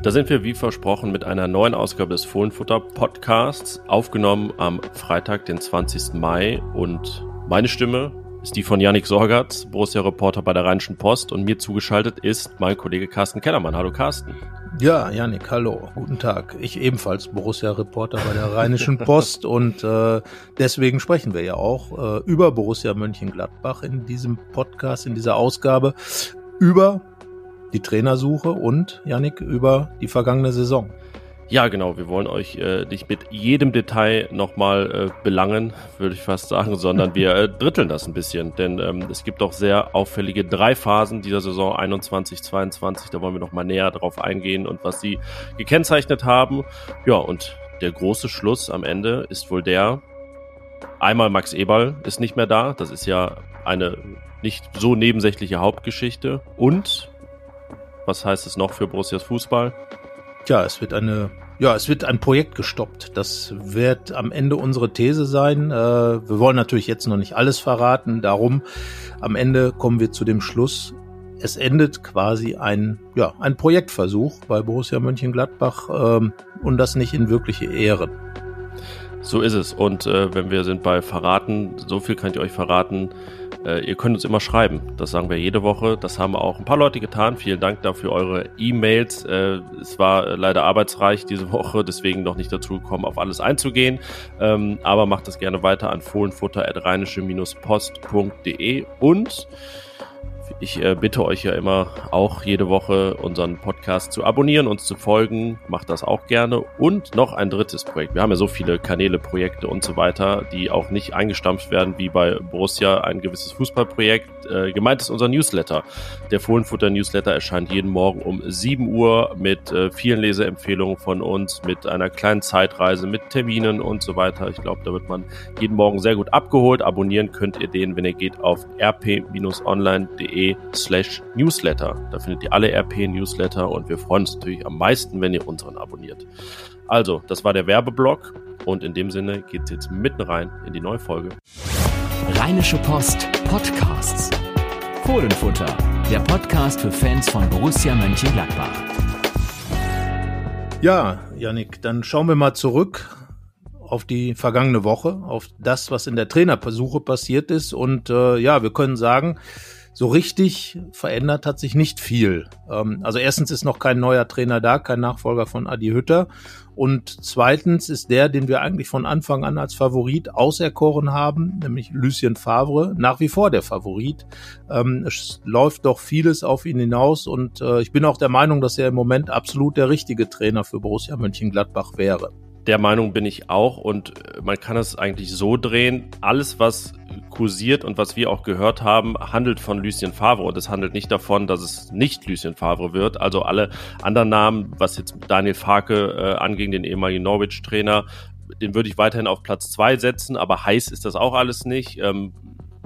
Da sind wir wie versprochen mit einer neuen Ausgabe des Fohlenfutter Podcasts, aufgenommen am Freitag, den 20. Mai. Und meine Stimme ist die von Yannick Sorgatz, Borussia-Reporter bei der Rheinischen Post. Und mir zugeschaltet ist mein Kollege Carsten Kellermann. Hallo Carsten. Ja, Yannick, hallo, guten Tag. Ich ebenfalls Borussia-Reporter bei der Rheinischen Post und äh, deswegen sprechen wir ja auch äh, über Borussia Mönchengladbach in diesem Podcast, in dieser Ausgabe, über die Trainersuche und, Yannick, über die vergangene Saison. Ja, genau. Wir wollen euch äh, nicht mit jedem Detail nochmal äh, belangen, würde ich fast sagen, sondern wir äh, dritteln das ein bisschen. Denn ähm, es gibt doch sehr auffällige drei Phasen dieser Saison 21, 22. Da wollen wir nochmal näher drauf eingehen und was sie gekennzeichnet haben. Ja, und der große Schluss am Ende ist wohl der, einmal Max Eberl ist nicht mehr da. Das ist ja eine nicht so nebensächliche Hauptgeschichte. Und was heißt es noch für Borussias Fußball? Tja, es wird eine, ja, es wird ein Projekt gestoppt. Das wird am Ende unsere These sein. Äh, wir wollen natürlich jetzt noch nicht alles verraten. Darum, am Ende kommen wir zu dem Schluss. Es endet quasi ein, ja, ein Projektversuch bei Borussia Mönchengladbach ähm, und das nicht in wirkliche Ehren. So ist es. Und äh, wenn wir sind bei Verraten, so viel kann ich euch verraten. Äh, ihr könnt uns immer schreiben. Das sagen wir jede Woche. Das haben auch ein paar Leute getan. Vielen Dank dafür eure E-Mails. Äh, es war leider arbeitsreich diese Woche, deswegen noch nicht dazu gekommen, auf alles einzugehen. Ähm, aber macht das gerne weiter an fohlenfutter.rheinische-post.de und ich äh, bitte euch ja immer auch jede Woche unseren Podcast zu abonnieren, uns zu folgen. Macht das auch gerne. Und noch ein drittes Projekt. Wir haben ja so viele Kanäle, Projekte und so weiter, die auch nicht eingestampft werden wie bei Borussia ein gewisses Fußballprojekt. Äh, gemeint ist unser Newsletter. Der Fohlenfutter Newsletter erscheint jeden Morgen um 7 Uhr mit äh, vielen Leseempfehlungen von uns, mit einer kleinen Zeitreise, mit Terminen und so weiter. Ich glaube, da wird man jeden Morgen sehr gut abgeholt. Abonnieren könnt ihr den, wenn ihr geht auf rp-online.de slash newsletter. Da findet ihr alle RP-Newsletter und wir freuen uns natürlich am meisten, wenn ihr unseren abonniert. Also, das war der Werbeblock und in dem Sinne geht es jetzt mitten rein in die neue Folge. Rheinische Post Podcasts. Fohlenfutter, der Podcast für Fans von Borussia Mönchengladbach. Ja, Yannick, dann schauen wir mal zurück auf die vergangene Woche, auf das, was in der Trainersuche passiert ist. Und äh, ja, wir können sagen, so richtig verändert hat sich nicht viel. Ähm, also erstens ist noch kein neuer Trainer da, kein Nachfolger von Adi Hütter. Und zweitens ist der, den wir eigentlich von Anfang an als Favorit auserkoren haben, nämlich Lucien Favre, nach wie vor der Favorit. Ähm, es läuft doch vieles auf ihn hinaus und äh, ich bin auch der Meinung, dass er im Moment absolut der richtige Trainer für Borussia Mönchengladbach wäre der Meinung bin ich auch und äh, man kann es eigentlich so drehen. Alles, was kursiert und was wir auch gehört haben, handelt von Lucien Favre und es handelt nicht davon, dass es nicht Lucien Favre wird. Also alle anderen Namen, was jetzt Daniel Farke äh, anging, den ehemaligen Norwich-Trainer, den würde ich weiterhin auf Platz zwei setzen, aber heiß ist das auch alles nicht. Ähm,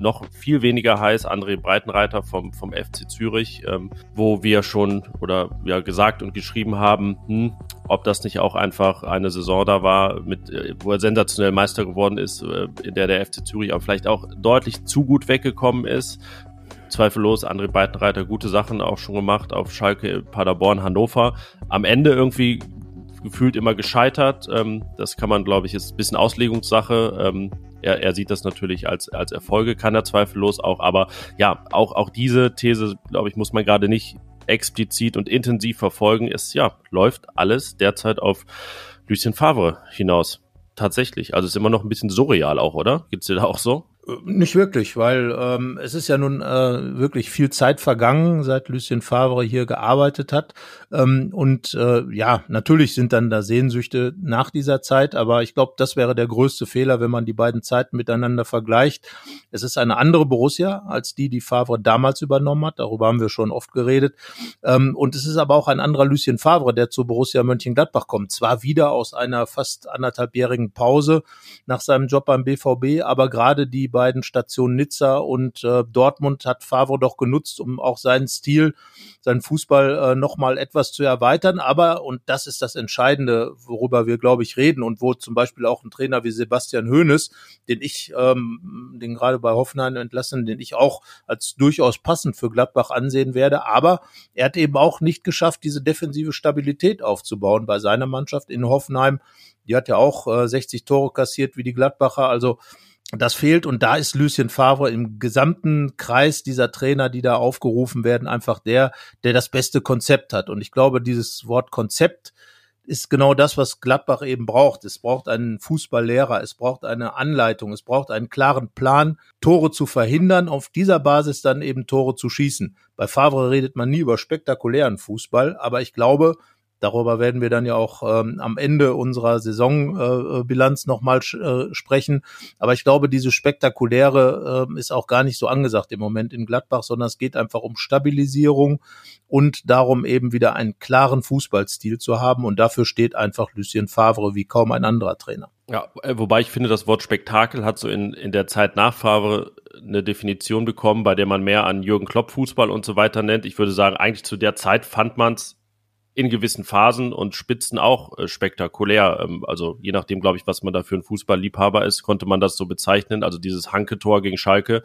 noch viel weniger heiß André Breitenreiter vom, vom FC Zürich, ähm, wo wir schon oder ja gesagt und geschrieben haben, hm, ob das nicht auch einfach eine Saison da war, mit, äh, wo er sensationell Meister geworden ist, äh, in der der FC Zürich aber vielleicht auch deutlich zu gut weggekommen ist. Zweifellos André Breitenreiter gute Sachen auch schon gemacht auf Schalke, Paderborn, Hannover. Am Ende irgendwie gefühlt immer gescheitert. Ähm, das kann man, glaube ich, ist ein bisschen Auslegungssache. Ähm, er, er sieht das natürlich als, als Erfolge, kann er zweifellos auch, aber ja, auch, auch diese These, glaube ich, muss man gerade nicht explizit und intensiv verfolgen. Es ja, läuft alles derzeit auf Lucien Favre hinaus. Tatsächlich. Also ist immer noch ein bisschen surreal auch, oder? Geht's dir da auch so? Nicht wirklich, weil ähm, es ist ja nun äh, wirklich viel Zeit vergangen, seit Lucien Favre hier gearbeitet hat. Ähm, und äh, ja, natürlich sind dann da Sehnsüchte nach dieser Zeit, aber ich glaube, das wäre der größte Fehler, wenn man die beiden Zeiten miteinander vergleicht. Es ist eine andere Borussia als die, die Favre damals übernommen hat. Darüber haben wir schon oft geredet. Ähm, und es ist aber auch ein anderer Lucien Favre, der zu Borussia Mönchengladbach kommt. Zwar wieder aus einer fast anderthalbjährigen Pause nach seinem Job beim BVB, aber gerade die beiden Stationen Nizza und äh, Dortmund hat Favre doch genutzt, um auch seinen Stil, seinen Fußball äh, nochmal etwas zu erweitern. Aber, und das ist das Entscheidende, worüber wir, glaube ich, reden und wo zum Beispiel auch ein Trainer wie Sebastian Hoeneß, den ich, ähm, den gerade bei Hoffenheim entlassen, den ich auch als durchaus passend für Gladbach ansehen werde. Aber er hat eben auch nicht geschafft, diese defensive Stabilität aufzubauen bei seiner Mannschaft in Hoffenheim. Die hat ja auch äh, 60 Tore kassiert wie die Gladbacher. Also das fehlt und da ist Lucien Favre im gesamten Kreis dieser Trainer, die da aufgerufen werden, einfach der, der das beste Konzept hat. Und ich glaube, dieses Wort Konzept ist genau das, was Gladbach eben braucht. Es braucht einen Fußballlehrer, es braucht eine Anleitung, es braucht einen klaren Plan, Tore zu verhindern, auf dieser Basis dann eben Tore zu schießen. Bei Favre redet man nie über spektakulären Fußball, aber ich glaube, Darüber werden wir dann ja auch ähm, am Ende unserer Saisonbilanz äh, nochmal äh, sprechen. Aber ich glaube, diese spektakuläre äh, ist auch gar nicht so angesagt im Moment in Gladbach, sondern es geht einfach um Stabilisierung und darum eben wieder einen klaren Fußballstil zu haben. Und dafür steht einfach Lucien Favre wie kaum ein anderer Trainer. Ja, äh, wobei ich finde, das Wort Spektakel hat so in, in der Zeit nach Favre eine Definition bekommen, bei der man mehr an Jürgen Klopp Fußball und so weiter nennt. Ich würde sagen, eigentlich zu der Zeit fand man es in gewissen Phasen und Spitzen auch äh, spektakulär. Ähm, also je nachdem, glaube ich, was man da für ein Fußballliebhaber ist, konnte man das so bezeichnen. Also dieses Hanke-Tor gegen Schalke,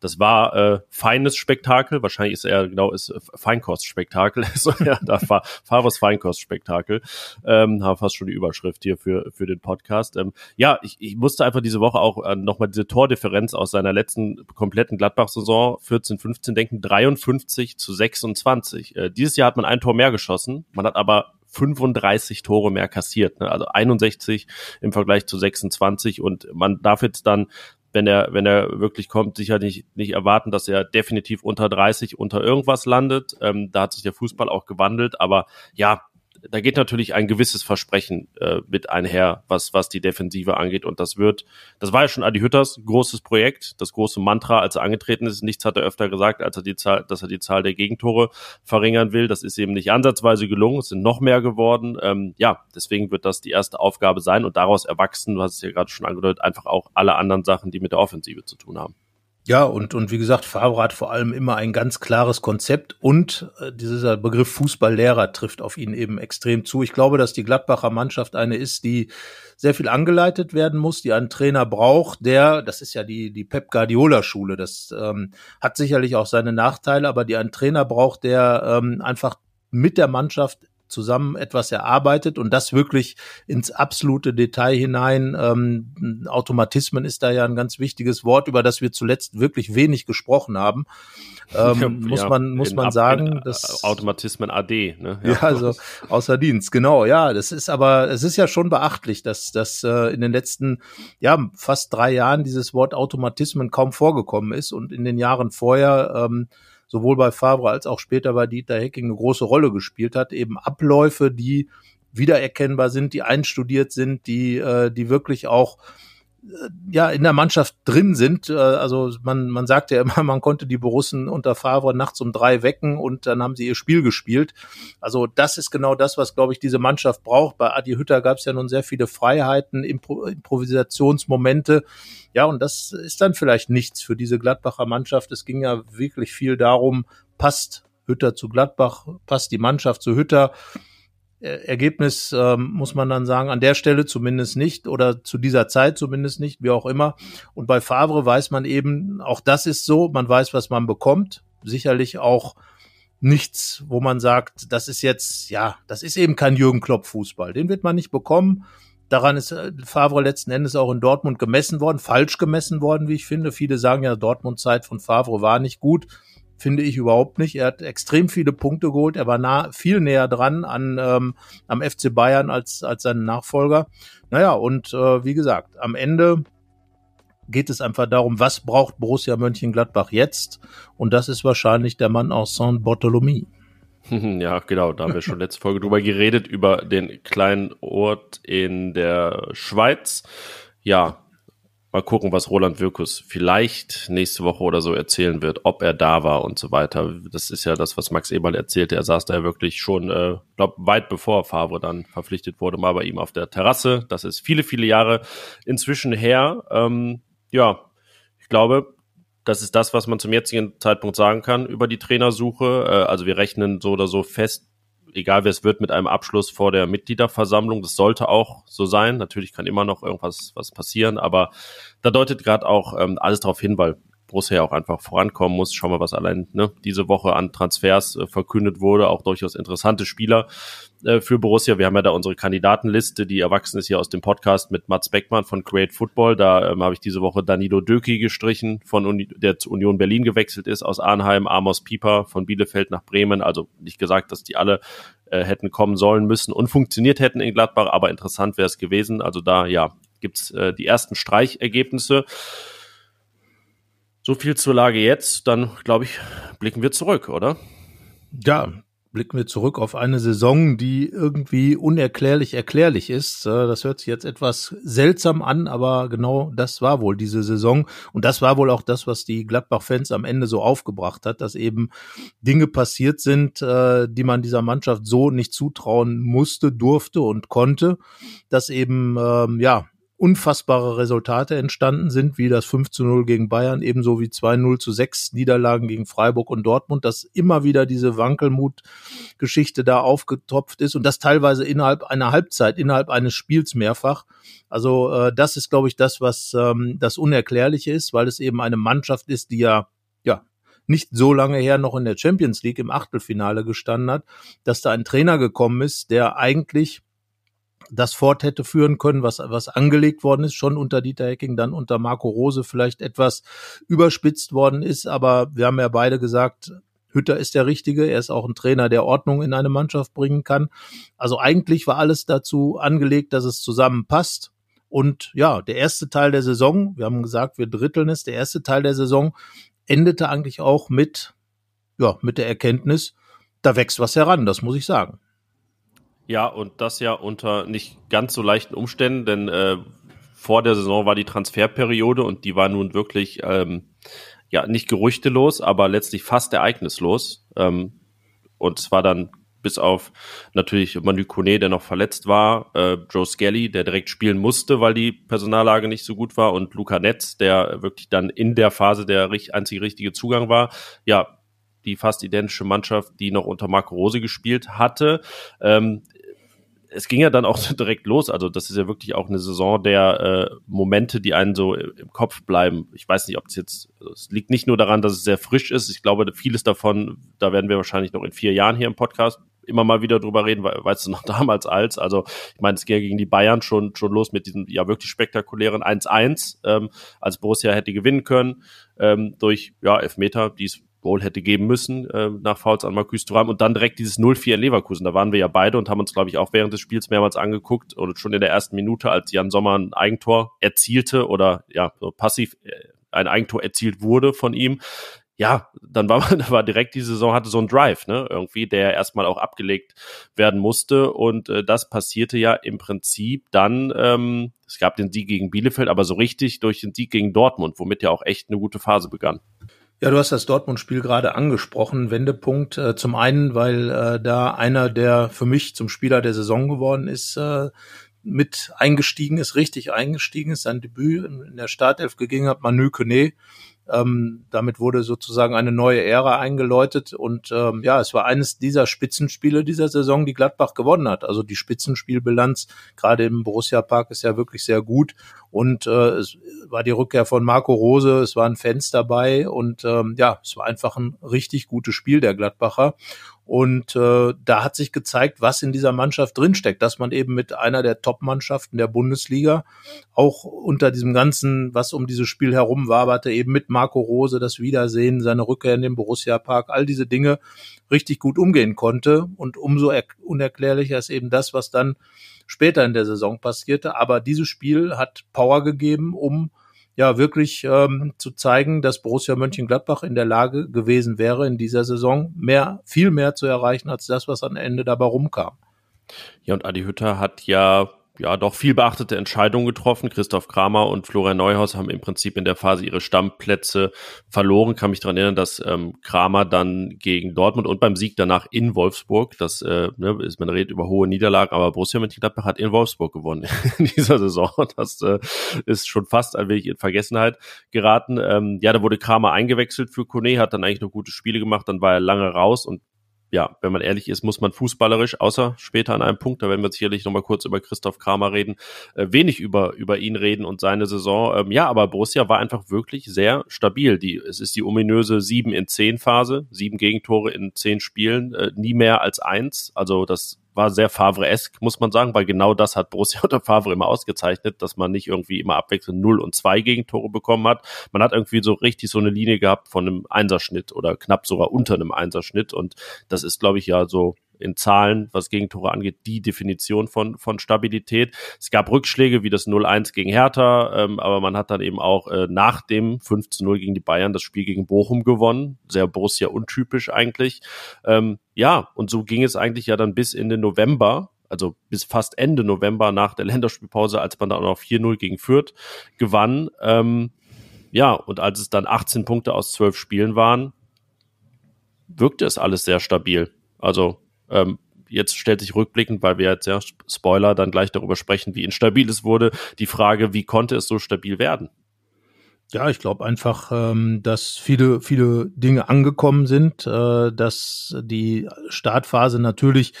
das war äh, feines Spektakel. Wahrscheinlich ist er genau ist äh, Feinkostspektakel. so, ja, da war Favres Feinkostspektakel. Ähm, haben fast schon die Überschrift hier für für den Podcast. Ähm, ja, ich, ich musste einfach diese Woche auch äh, nochmal diese Tordifferenz aus seiner letzten kompletten Gladbach-Saison 14-15 denken. 53 zu 26. Äh, dieses Jahr hat man ein Tor mehr geschossen man hat aber 35 Tore mehr kassiert, ne? also 61 im Vergleich zu 26 und man darf jetzt dann wenn er, wenn er wirklich kommt, sicher nicht, nicht erwarten, dass er definitiv unter 30, unter irgendwas landet. Ähm, da hat sich der Fußball auch gewandelt. Aber ja, da geht natürlich ein gewisses Versprechen äh, mit einher, was, was die Defensive angeht. Und das wird, das war ja schon Adi Hütters großes Projekt, das große Mantra, als er angetreten ist. Nichts hat er öfter gesagt, als er die Zahl, dass er die Zahl der Gegentore verringern will. Das ist eben nicht ansatzweise gelungen. Es sind noch mehr geworden. Ähm, ja, deswegen wird das die erste Aufgabe sein und daraus erwachsen, du hast es ja gerade schon angedeutet, einfach auch alle anderen Sachen, die mit der Offensive zu tun haben. Ja, und, und wie gesagt, Favre hat vor allem immer ein ganz klares Konzept und äh, dieser Begriff Fußballlehrer trifft auf ihn eben extrem zu. Ich glaube, dass die Gladbacher Mannschaft eine ist, die sehr viel angeleitet werden muss, die einen Trainer braucht, der, das ist ja die, die Pep Guardiola Schule, das ähm, hat sicherlich auch seine Nachteile, aber die einen Trainer braucht, der ähm, einfach mit der Mannschaft zusammen etwas erarbeitet und das wirklich ins absolute Detail hinein. Ähm, Automatismen ist da ja ein ganz wichtiges Wort, über das wir zuletzt wirklich wenig gesprochen haben. Ähm, ja, muss ja, man muss man sagen, dass Automatismen AD, ne? Ja. ja, also außer Dienst, genau. Ja, das ist aber es ist ja schon beachtlich, dass dass äh, in den letzten ja fast drei Jahren dieses Wort Automatismen kaum vorgekommen ist und in den Jahren vorher ähm, sowohl bei Favre als auch später bei Dieter Hecking eine große Rolle gespielt hat. Eben Abläufe, die wiedererkennbar sind, die einstudiert sind, die, äh, die wirklich auch ja in der Mannschaft drin sind. Äh, also man, man sagt ja immer, man konnte die Borussen unter Favre nachts um drei wecken und dann haben sie ihr Spiel gespielt. Also das ist genau das, was, glaube ich, diese Mannschaft braucht. Bei Adi Hütter gab es ja nun sehr viele Freiheiten, Impro Improvisationsmomente. Ja, und das ist dann vielleicht nichts für diese Gladbacher Mannschaft. Es ging ja wirklich viel darum, passt Hütter zu Gladbach, passt die Mannschaft zu Hütter. Ergebnis ähm, muss man dann sagen, an der Stelle zumindest nicht oder zu dieser Zeit zumindest nicht, wie auch immer. Und bei Favre weiß man eben, auch das ist so, man weiß, was man bekommt. Sicherlich auch nichts, wo man sagt, das ist jetzt, ja, das ist eben kein Jürgen Klopp Fußball. Den wird man nicht bekommen. Daran ist äh, Favre letzten Endes auch in Dortmund gemessen worden, falsch gemessen worden, wie ich finde. Viele sagen ja, Dortmund-Zeit von Favre war nicht gut finde ich überhaupt nicht. Er hat extrem viele Punkte geholt. Er war nah, viel näher dran an ähm, am FC Bayern als als sein Nachfolger. Naja, und äh, wie gesagt, am Ende geht es einfach darum, was braucht Borussia Mönchengladbach jetzt? Und das ist wahrscheinlich der Mann aus Saint-Barthélemy. Ja, genau, da haben wir schon letzte Folge drüber geredet, über den kleinen Ort in der Schweiz. Ja, Mal gucken, was Roland Wirkus vielleicht nächste Woche oder so erzählen wird, ob er da war und so weiter. Das ist ja das, was Max Eberl erzählte. Er saß da ja wirklich schon, äh, glaube weit bevor Favre dann verpflichtet wurde, mal bei ihm auf der Terrasse. Das ist viele, viele Jahre inzwischen her. Ähm, ja, ich glaube, das ist das, was man zum jetzigen Zeitpunkt sagen kann über die Trainersuche. Äh, also wir rechnen so oder so fest, egal wer es wird, mit einem Abschluss vor der Mitgliederversammlung. Das sollte auch so sein. Natürlich kann immer noch irgendwas was passieren, aber da deutet gerade auch ähm, alles darauf hin, weil Borussia auch einfach vorankommen muss. Schauen wir, was allein ne, diese Woche an Transfers äh, verkündet wurde. Auch durchaus interessante Spieler äh, für Borussia. Wir haben ja da unsere Kandidatenliste, die erwachsen ist hier aus dem Podcast mit Mats Beckmann von Create Football. Da ähm, habe ich diese Woche Danilo Döki gestrichen, von Uni der zu Union Berlin gewechselt ist, aus Arnheim, Amos Pieper von Bielefeld nach Bremen. Also nicht gesagt, dass die alle äh, hätten kommen sollen müssen und funktioniert hätten in Gladbach, aber interessant wäre es gewesen. Also da, ja, gibt's äh, die ersten Streichergebnisse. So viel zur Lage jetzt. Dann, glaube ich, blicken wir zurück, oder? Ja, blicken wir zurück auf eine Saison, die irgendwie unerklärlich erklärlich ist. Äh, das hört sich jetzt etwas seltsam an, aber genau das war wohl diese Saison. Und das war wohl auch das, was die Gladbach-Fans am Ende so aufgebracht hat, dass eben Dinge passiert sind, äh, die man dieser Mannschaft so nicht zutrauen musste, durfte und konnte. Dass eben, ähm, ja, unfassbare Resultate entstanden sind, wie das 5 zu 0 gegen Bayern, ebenso wie 2-0 zu 6 Niederlagen gegen Freiburg und Dortmund, dass immer wieder diese Wankelmut-Geschichte da aufgetopft ist und das teilweise innerhalb einer Halbzeit, innerhalb eines Spiels mehrfach. Also äh, das ist, glaube ich, das, was ähm, das Unerklärliche ist, weil es eben eine Mannschaft ist, die ja, ja, nicht so lange her noch in der Champions League im Achtelfinale gestanden hat, dass da ein Trainer gekommen ist, der eigentlich das fort hätte führen können, was, was angelegt worden ist, schon unter Dieter Hecking, dann unter Marco Rose vielleicht etwas überspitzt worden ist. Aber wir haben ja beide gesagt, Hütter ist der Richtige. Er ist auch ein Trainer, der Ordnung in eine Mannschaft bringen kann. Also eigentlich war alles dazu angelegt, dass es zusammenpasst. Und ja, der erste Teil der Saison, wir haben gesagt, wir dritteln es, der erste Teil der Saison endete eigentlich auch mit, ja, mit der Erkenntnis, da wächst was heran, das muss ich sagen. Ja, und das ja unter nicht ganz so leichten Umständen, denn äh, vor der Saison war die Transferperiode und die war nun wirklich ähm, ja nicht gerüchtelos, aber letztlich fast ereignislos. Ähm, und zwar dann bis auf natürlich Manu Kone, der noch verletzt war, äh, Joe Skelly, der direkt spielen musste, weil die Personallage nicht so gut war, und Luca Netz, der wirklich dann in der Phase der einzige richtige Zugang war. Ja, die fast identische Mannschaft, die noch unter Marco Rose gespielt hatte. Ähm, es ging ja dann auch direkt los. Also das ist ja wirklich auch eine Saison der äh, Momente, die einen so im Kopf bleiben. Ich weiß nicht, ob es jetzt, also es liegt nicht nur daran, dass es sehr frisch ist. Ich glaube, vieles davon, da werden wir wahrscheinlich noch in vier Jahren hier im Podcast immer mal wieder drüber reden, weil, weißt du noch damals als, also ich meine, es ging gegen die Bayern schon schon los mit diesem ja wirklich spektakulären 1-1, ähm, als Borussia hätte gewinnen können ähm, durch ja Elfmeter, die es Goal hätte geben müssen äh, nach Fouls an Marcus Thuram und dann direkt dieses 0-4 in Leverkusen. Da waren wir ja beide und haben uns, glaube ich, auch während des Spiels mehrmals angeguckt oder schon in der ersten Minute, als Jan Sommer ein Eigentor erzielte oder ja, so passiv äh, ein Eigentor erzielt wurde von ihm. Ja, dann war man, war direkt die Saison hatte so ein Drive, ne, irgendwie, der erstmal auch abgelegt werden musste und äh, das passierte ja im Prinzip dann, ähm, es gab den Sieg gegen Bielefeld, aber so richtig durch den Sieg gegen Dortmund, womit ja auch echt eine gute Phase begann. Ja, du hast das Dortmund-Spiel gerade angesprochen. Wendepunkt äh, zum einen, weil äh, da einer, der für mich zum Spieler der Saison geworden ist, äh, mit eingestiegen ist, richtig eingestiegen ist, sein Debüt in der Startelf gegeben hat, Manu Kone. Ähm, damit wurde sozusagen eine neue Ära eingeläutet und ähm, ja, es war eines dieser Spitzenspiele dieser Saison, die Gladbach gewonnen hat. Also die Spitzenspielbilanz gerade im Borussia Park ist ja wirklich sehr gut und äh, es war die Rückkehr von Marco Rose, es waren Fans dabei und ähm, ja, es war einfach ein richtig gutes Spiel der Gladbacher und äh, da hat sich gezeigt, was in dieser Mannschaft drinsteckt, dass man eben mit einer der Top-Mannschaften der Bundesliga auch unter diesem ganzen, was um dieses Spiel herum waberte, eben mit Marco Rose, das Wiedersehen, seine Rückkehr in den Borussia Park, all diese Dinge richtig gut umgehen konnte. Und umso unerklärlicher ist eben das, was dann später in der Saison passierte. Aber dieses Spiel hat Power gegeben, um ja wirklich ähm, zu zeigen, dass Borussia Mönchengladbach in der Lage gewesen wäre, in dieser Saison mehr, viel mehr zu erreichen als das, was am Ende dabei rumkam. Ja, und Adi Hütter hat ja ja doch viel beachtete Entscheidung getroffen. Christoph Kramer und Florian Neuhaus haben im Prinzip in der Phase ihre Stammplätze verloren. Kann mich daran erinnern, dass ähm, Kramer dann gegen Dortmund und beim Sieg danach in Wolfsburg, das äh, ne, ist man redet über hohe Niederlagen, aber Borussia Mönchengladbach hat in Wolfsburg gewonnen in dieser Saison. Das äh, ist schon fast ein wenig in Vergessenheit geraten. Ähm, ja, da wurde Kramer eingewechselt für Kone, hat dann eigentlich noch gute Spiele gemacht, dann war er lange raus und ja, wenn man ehrlich ist, muss man fußballerisch, außer später an einem Punkt, da werden wir sicherlich nochmal kurz über Christoph Kramer reden, äh, wenig über, über ihn reden und seine Saison. Ähm, ja, aber Borussia war einfach wirklich sehr stabil. Die, es ist die ominöse 7 in 10 Phase, sieben Gegentore in zehn Spielen, äh, nie mehr als eins. Also das war sehr Favre-esk, muss man sagen, weil genau das hat Borussia unter Favre immer ausgezeichnet, dass man nicht irgendwie immer abwechselnd 0 und 2 Gegentore bekommen hat. Man hat irgendwie so richtig so eine Linie gehabt von einem Einserschnitt oder knapp sogar unter einem Einserschnitt und das ist, glaube ich, ja so in Zahlen, was Gegentore angeht, die Definition von, von Stabilität. Es gab Rückschläge wie das 0-1 gegen Hertha, ähm, aber man hat dann eben auch äh, nach dem 5-0 gegen die Bayern das Spiel gegen Bochum gewonnen. Sehr Borussia untypisch eigentlich. Ähm, ja, und so ging es eigentlich ja dann bis in den November, also bis fast Ende November nach der Länderspielpause, als man dann auch noch 4-0 gegen Fürth gewann. Ähm, ja, und als es dann 18 Punkte aus 12 Spielen waren, wirkte es alles sehr stabil. Also ähm, jetzt stellt sich rückblickend, weil wir jetzt ja Spoiler dann gleich darüber sprechen, wie instabil es wurde, die Frage, wie konnte es so stabil werden? Ja, ich glaube einfach, ähm, dass viele, viele Dinge angekommen sind, äh, dass die Startphase natürlich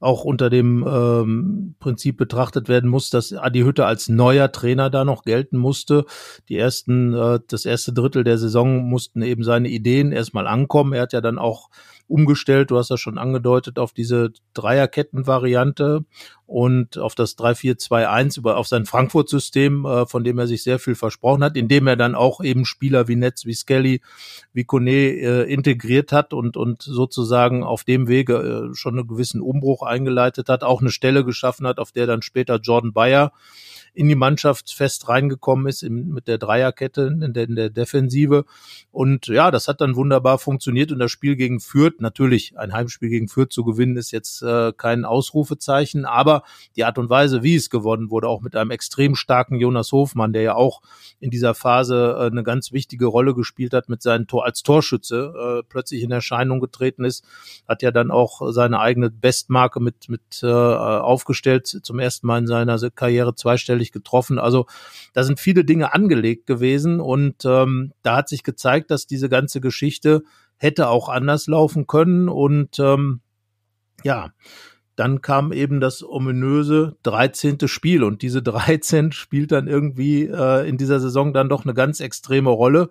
auch unter dem ähm, Prinzip betrachtet werden muss, dass Adi Hütte als neuer Trainer da noch gelten musste. Die ersten, äh, das erste Drittel der Saison mussten eben seine Ideen erstmal ankommen. Er hat ja dann auch umgestellt, du hast ja schon angedeutet, auf diese Dreierketten-Variante und auf das 3-4-2-1 über auf sein Frankfurt-System, äh, von dem er sich sehr viel versprochen hat, indem er dann auch eben Spieler wie Netz, wie Skelly, wie Kone äh, integriert hat und und sozusagen auf dem Wege äh, schon einen gewissen Umbruch eingeleitet hat, auch eine Stelle geschaffen hat, auf der dann später Jordan Bayer in die Mannschaft fest reingekommen ist in, mit der Dreierkette in der, in der Defensive. Und ja, das hat dann wunderbar funktioniert. Und das Spiel gegen Fürth, natürlich ein Heimspiel gegen Fürth zu gewinnen, ist jetzt äh, kein Ausrufezeichen, aber die Art und Weise, wie es gewonnen wurde, auch mit einem extrem starken Jonas Hofmann, der ja auch in dieser Phase äh, eine ganz wichtige Rolle gespielt hat mit seinem Tor als Torschütze, äh, plötzlich in Erscheinung getreten ist, hat ja dann auch seine eigene Bestmarke mit, mit äh, aufgestellt, zum ersten Mal in seiner Karriere zweistellig zufällig getroffen. Also da sind viele Dinge angelegt gewesen und ähm, da hat sich gezeigt, dass diese ganze Geschichte hätte auch anders laufen können und ähm, ja, dann kam eben das ominöse 13. Spiel und diese 13 spielt dann irgendwie äh, in dieser Saison dann doch eine ganz extreme Rolle,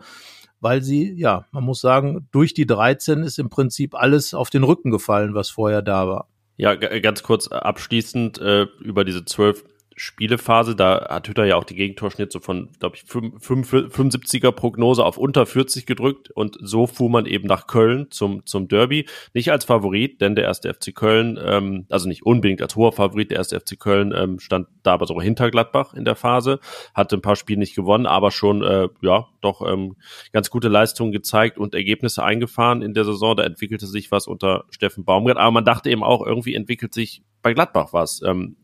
weil sie, ja, man muss sagen, durch die 13 ist im Prinzip alles auf den Rücken gefallen, was vorher da war. Ja, ganz kurz abschließend äh, über diese zwölf Spielephase, da hat Hütter ja auch die Gegentorschnitte von, glaube ich, 75er Prognose auf unter 40 gedrückt und so fuhr man eben nach Köln zum, zum Derby. Nicht als Favorit, denn der erste FC Köln, ähm, also nicht unbedingt als hoher Favorit, der erste FC Köln ähm, stand da aber sogar hinter Gladbach in der Phase, hatte ein paar Spiele nicht gewonnen, aber schon, äh, ja, doch ähm, ganz gute Leistungen gezeigt und Ergebnisse eingefahren in der Saison. Da entwickelte sich was unter Steffen Baumgart, aber man dachte eben auch, irgendwie entwickelt sich bei Gladbach was. Ähm,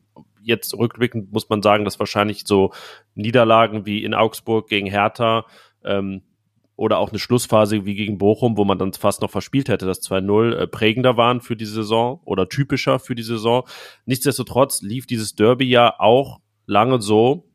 jetzt rückblickend muss man sagen, dass wahrscheinlich so Niederlagen wie in Augsburg gegen Hertha ähm, oder auch eine Schlussphase wie gegen Bochum, wo man dann fast noch verspielt hätte, das 2-0 äh, prägender waren für die Saison oder typischer für die Saison. Nichtsdestotrotz lief dieses Derby ja auch lange so,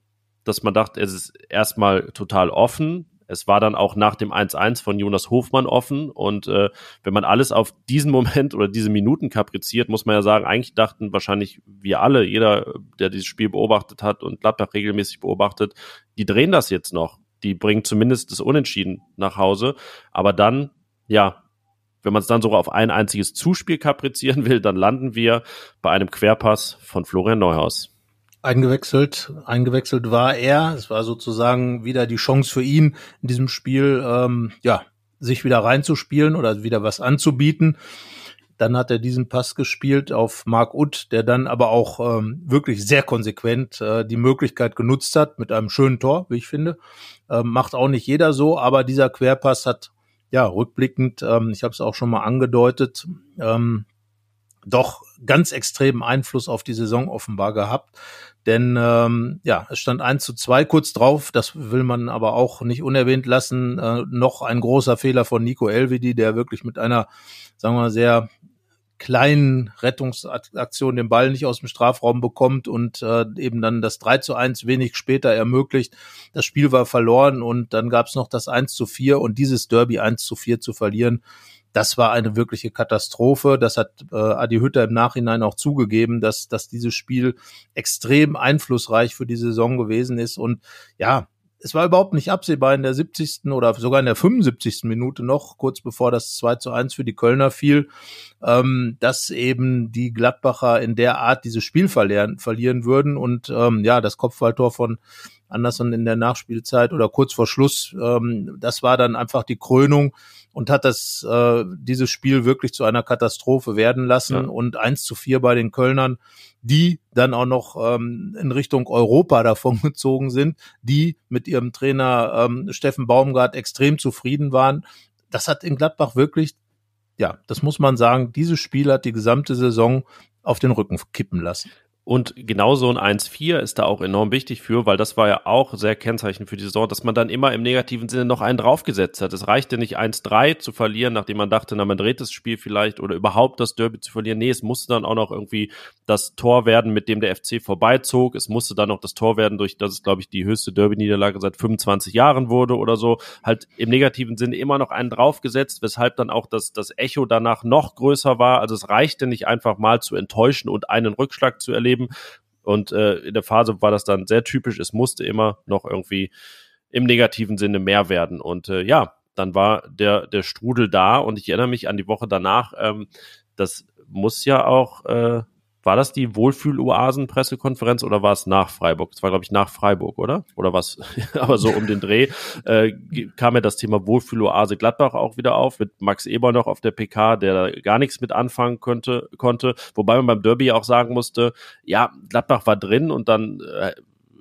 dass man dachte, es ist erstmal total offen, es war dann auch nach dem 1-1 von Jonas Hofmann offen. Und äh, wenn man alles auf diesen Moment oder diese Minuten kapriziert, muss man ja sagen, eigentlich dachten wahrscheinlich wir alle, jeder, der dieses Spiel beobachtet hat und Gladbach regelmäßig beobachtet, die drehen das jetzt noch. Die bringen zumindest das Unentschieden nach Hause. Aber dann, ja, wenn man es dann sogar auf ein einziges Zuspiel kaprizieren will, dann landen wir bei einem Querpass von Florian Neuhaus. Eingewechselt, eingewechselt war er. Es war sozusagen wieder die Chance für ihn in diesem Spiel, ähm, ja, sich wieder reinzuspielen oder wieder was anzubieten. Dann hat er diesen Pass gespielt auf Mark Utt, der dann aber auch ähm, wirklich sehr konsequent äh, die Möglichkeit genutzt hat mit einem schönen Tor, wie ich finde. Ähm, macht auch nicht jeder so, aber dieser Querpass hat ja rückblickend, ähm, ich habe es auch schon mal angedeutet, ähm, doch ganz extremen Einfluss auf die Saison offenbar gehabt. Denn ähm, ja, es stand 1 zu 2 kurz drauf, das will man aber auch nicht unerwähnt lassen. Äh, noch ein großer Fehler von Nico Elvedi, der wirklich mit einer, sagen wir mal, sehr kleinen Rettungsaktion den Ball nicht aus dem Strafraum bekommt und äh, eben dann das 3 zu 1 wenig später ermöglicht. Das Spiel war verloren und dann gab es noch das 1 zu 4 und dieses Derby 1 zu 4 zu verlieren, das war eine wirkliche Katastrophe. Das hat äh, Adi Hütter im Nachhinein auch zugegeben, dass, dass dieses Spiel extrem einflussreich für die Saison gewesen ist. Und ja, es war überhaupt nicht absehbar in der 70. oder sogar in der 75. Minute noch, kurz bevor das 2 zu 1 für die Kölner fiel, ähm, dass eben die Gladbacher in der Art dieses Spiel verlieren, verlieren würden. Und ähm, ja, das Kopfballtor von Anderson in der Nachspielzeit oder kurz vor Schluss, ähm, das war dann einfach die Krönung und hat das äh, dieses Spiel wirklich zu einer Katastrophe werden lassen ja. und eins zu vier bei den Kölnern, die dann auch noch ähm, in Richtung Europa davon gezogen sind, die mit ihrem Trainer ähm, Steffen Baumgart extrem zufrieden waren. Das hat in Gladbach wirklich, ja, das muss man sagen, dieses Spiel hat die gesamte Saison auf den Rücken kippen lassen. Und genauso ein 1-4 ist da auch enorm wichtig für, weil das war ja auch sehr kennzeichnend für die Saison, dass man dann immer im negativen Sinne noch einen draufgesetzt hat. Es reichte nicht 1-3 zu verlieren, nachdem man dachte, na, man dreht das Spiel vielleicht oder überhaupt das Derby zu verlieren. Nee, es musste dann auch noch irgendwie das Tor werden, mit dem der FC vorbeizog. Es musste dann noch das Tor werden, durch das es, glaube ich, die höchste Derby-Niederlage seit 25 Jahren wurde oder so. Halt im negativen Sinne immer noch einen draufgesetzt, weshalb dann auch das, das Echo danach noch größer war. Also es reichte nicht einfach mal zu enttäuschen und einen Rückschlag zu erleben gegeben. Und äh, in der Phase war das dann sehr typisch. Es musste immer noch irgendwie im negativen Sinne mehr werden. Und äh, ja, dann war der, der Strudel da und ich erinnere mich an die Woche danach. Ähm, das muss ja auch äh, war das die Wohlfühl-Oasen-Pressekonferenz oder war es nach Freiburg? Das war, glaube ich, nach Freiburg, oder? Oder was? Aber so um den Dreh äh, kam ja das Thema Wohlfühl-Oase Gladbach auch wieder auf, mit Max Eber noch auf der PK, der gar nichts mit anfangen könnte, konnte. Wobei man beim Derby auch sagen musste, ja, Gladbach war drin und dann äh,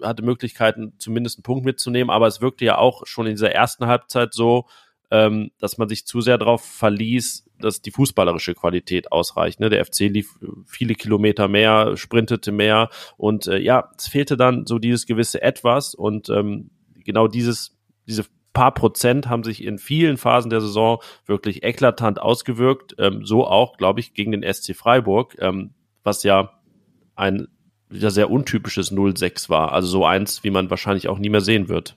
hatte Möglichkeiten, zumindest einen Punkt mitzunehmen, aber es wirkte ja auch schon in dieser ersten Halbzeit so, ähm, dass man sich zu sehr darauf verließ, dass die fußballerische Qualität ausreicht. Ne? Der FC lief viele Kilometer mehr, sprintete mehr und äh, ja, es fehlte dann so dieses gewisse Etwas und ähm, genau dieses, diese paar Prozent haben sich in vielen Phasen der Saison wirklich eklatant ausgewirkt. Ähm, so auch, glaube ich, gegen den SC Freiburg, ähm, was ja ein wieder sehr untypisches 0-6 war. Also so eins, wie man wahrscheinlich auch nie mehr sehen wird.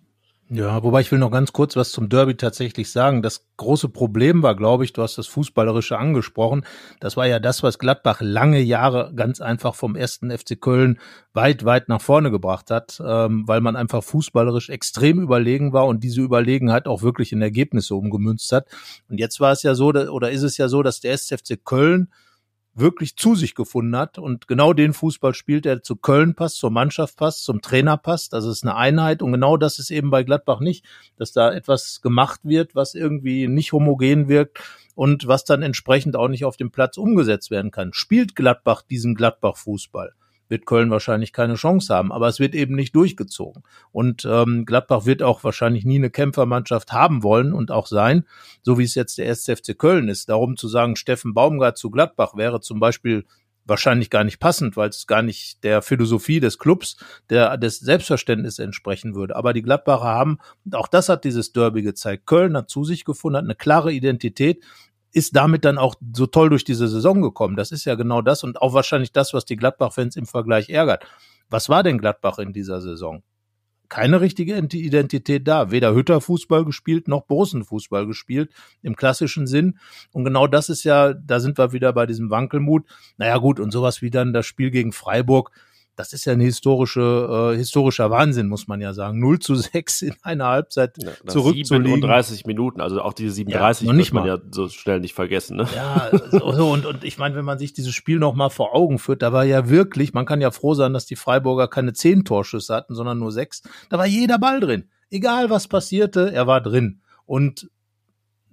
Ja, wobei ich will noch ganz kurz was zum Derby tatsächlich sagen. Das große Problem war, glaube ich, du hast das Fußballerische angesprochen. Das war ja das, was Gladbach lange Jahre ganz einfach vom ersten FC Köln weit, weit nach vorne gebracht hat, ähm, weil man einfach fußballerisch extrem überlegen war und diese Überlegenheit auch wirklich in Ergebnisse umgemünzt hat. Und jetzt war es ja so, oder ist es ja so, dass der SFC Köln wirklich zu sich gefunden hat und genau den Fußball spielt, der zu Köln passt, zur Mannschaft passt, zum Trainer passt. Das ist eine Einheit und genau das ist eben bei Gladbach nicht, dass da etwas gemacht wird, was irgendwie nicht homogen wirkt und was dann entsprechend auch nicht auf dem Platz umgesetzt werden kann. Spielt Gladbach diesen Gladbach-Fußball? Wird Köln wahrscheinlich keine Chance haben. Aber es wird eben nicht durchgezogen. Und ähm, Gladbach wird auch wahrscheinlich nie eine Kämpfermannschaft haben wollen und auch sein, so wie es jetzt der SCFC Köln ist. Darum zu sagen, Steffen Baumgart zu Gladbach wäre zum Beispiel wahrscheinlich gar nicht passend, weil es gar nicht der Philosophie des Clubs, der des Selbstverständnisses entsprechen würde. Aber die Gladbacher haben, und auch das hat dieses Derby gezeigt, Köln hat zu sich gefunden, hat eine klare Identität, ist damit dann auch so toll durch diese Saison gekommen. Das ist ja genau das und auch wahrscheinlich das, was die Gladbach-Fans im Vergleich ärgert. Was war denn Gladbach in dieser Saison? Keine richtige Identität da. Weder Hütter-Fußball gespielt, noch Borussen-Fußball gespielt, im klassischen Sinn. Und genau das ist ja, da sind wir wieder bei diesem Wankelmut. Naja gut, und sowas wie dann das Spiel gegen Freiburg, das ist ja ein historische, äh, historischer Wahnsinn, muss man ja sagen. 0 zu 6 in einer Halbzeit ja, zurückzulegen. 37 Minuten, also auch diese 37 ja, nicht man ja so schnell nicht vergessen. Ne? Ja, so, und, und ich meine, wenn man sich dieses Spiel noch mal vor Augen führt, da war ja wirklich, man kann ja froh sein, dass die Freiburger keine zehn Torschüsse hatten, sondern nur sechs. Da war jeder Ball drin. Egal was passierte, er war drin. Und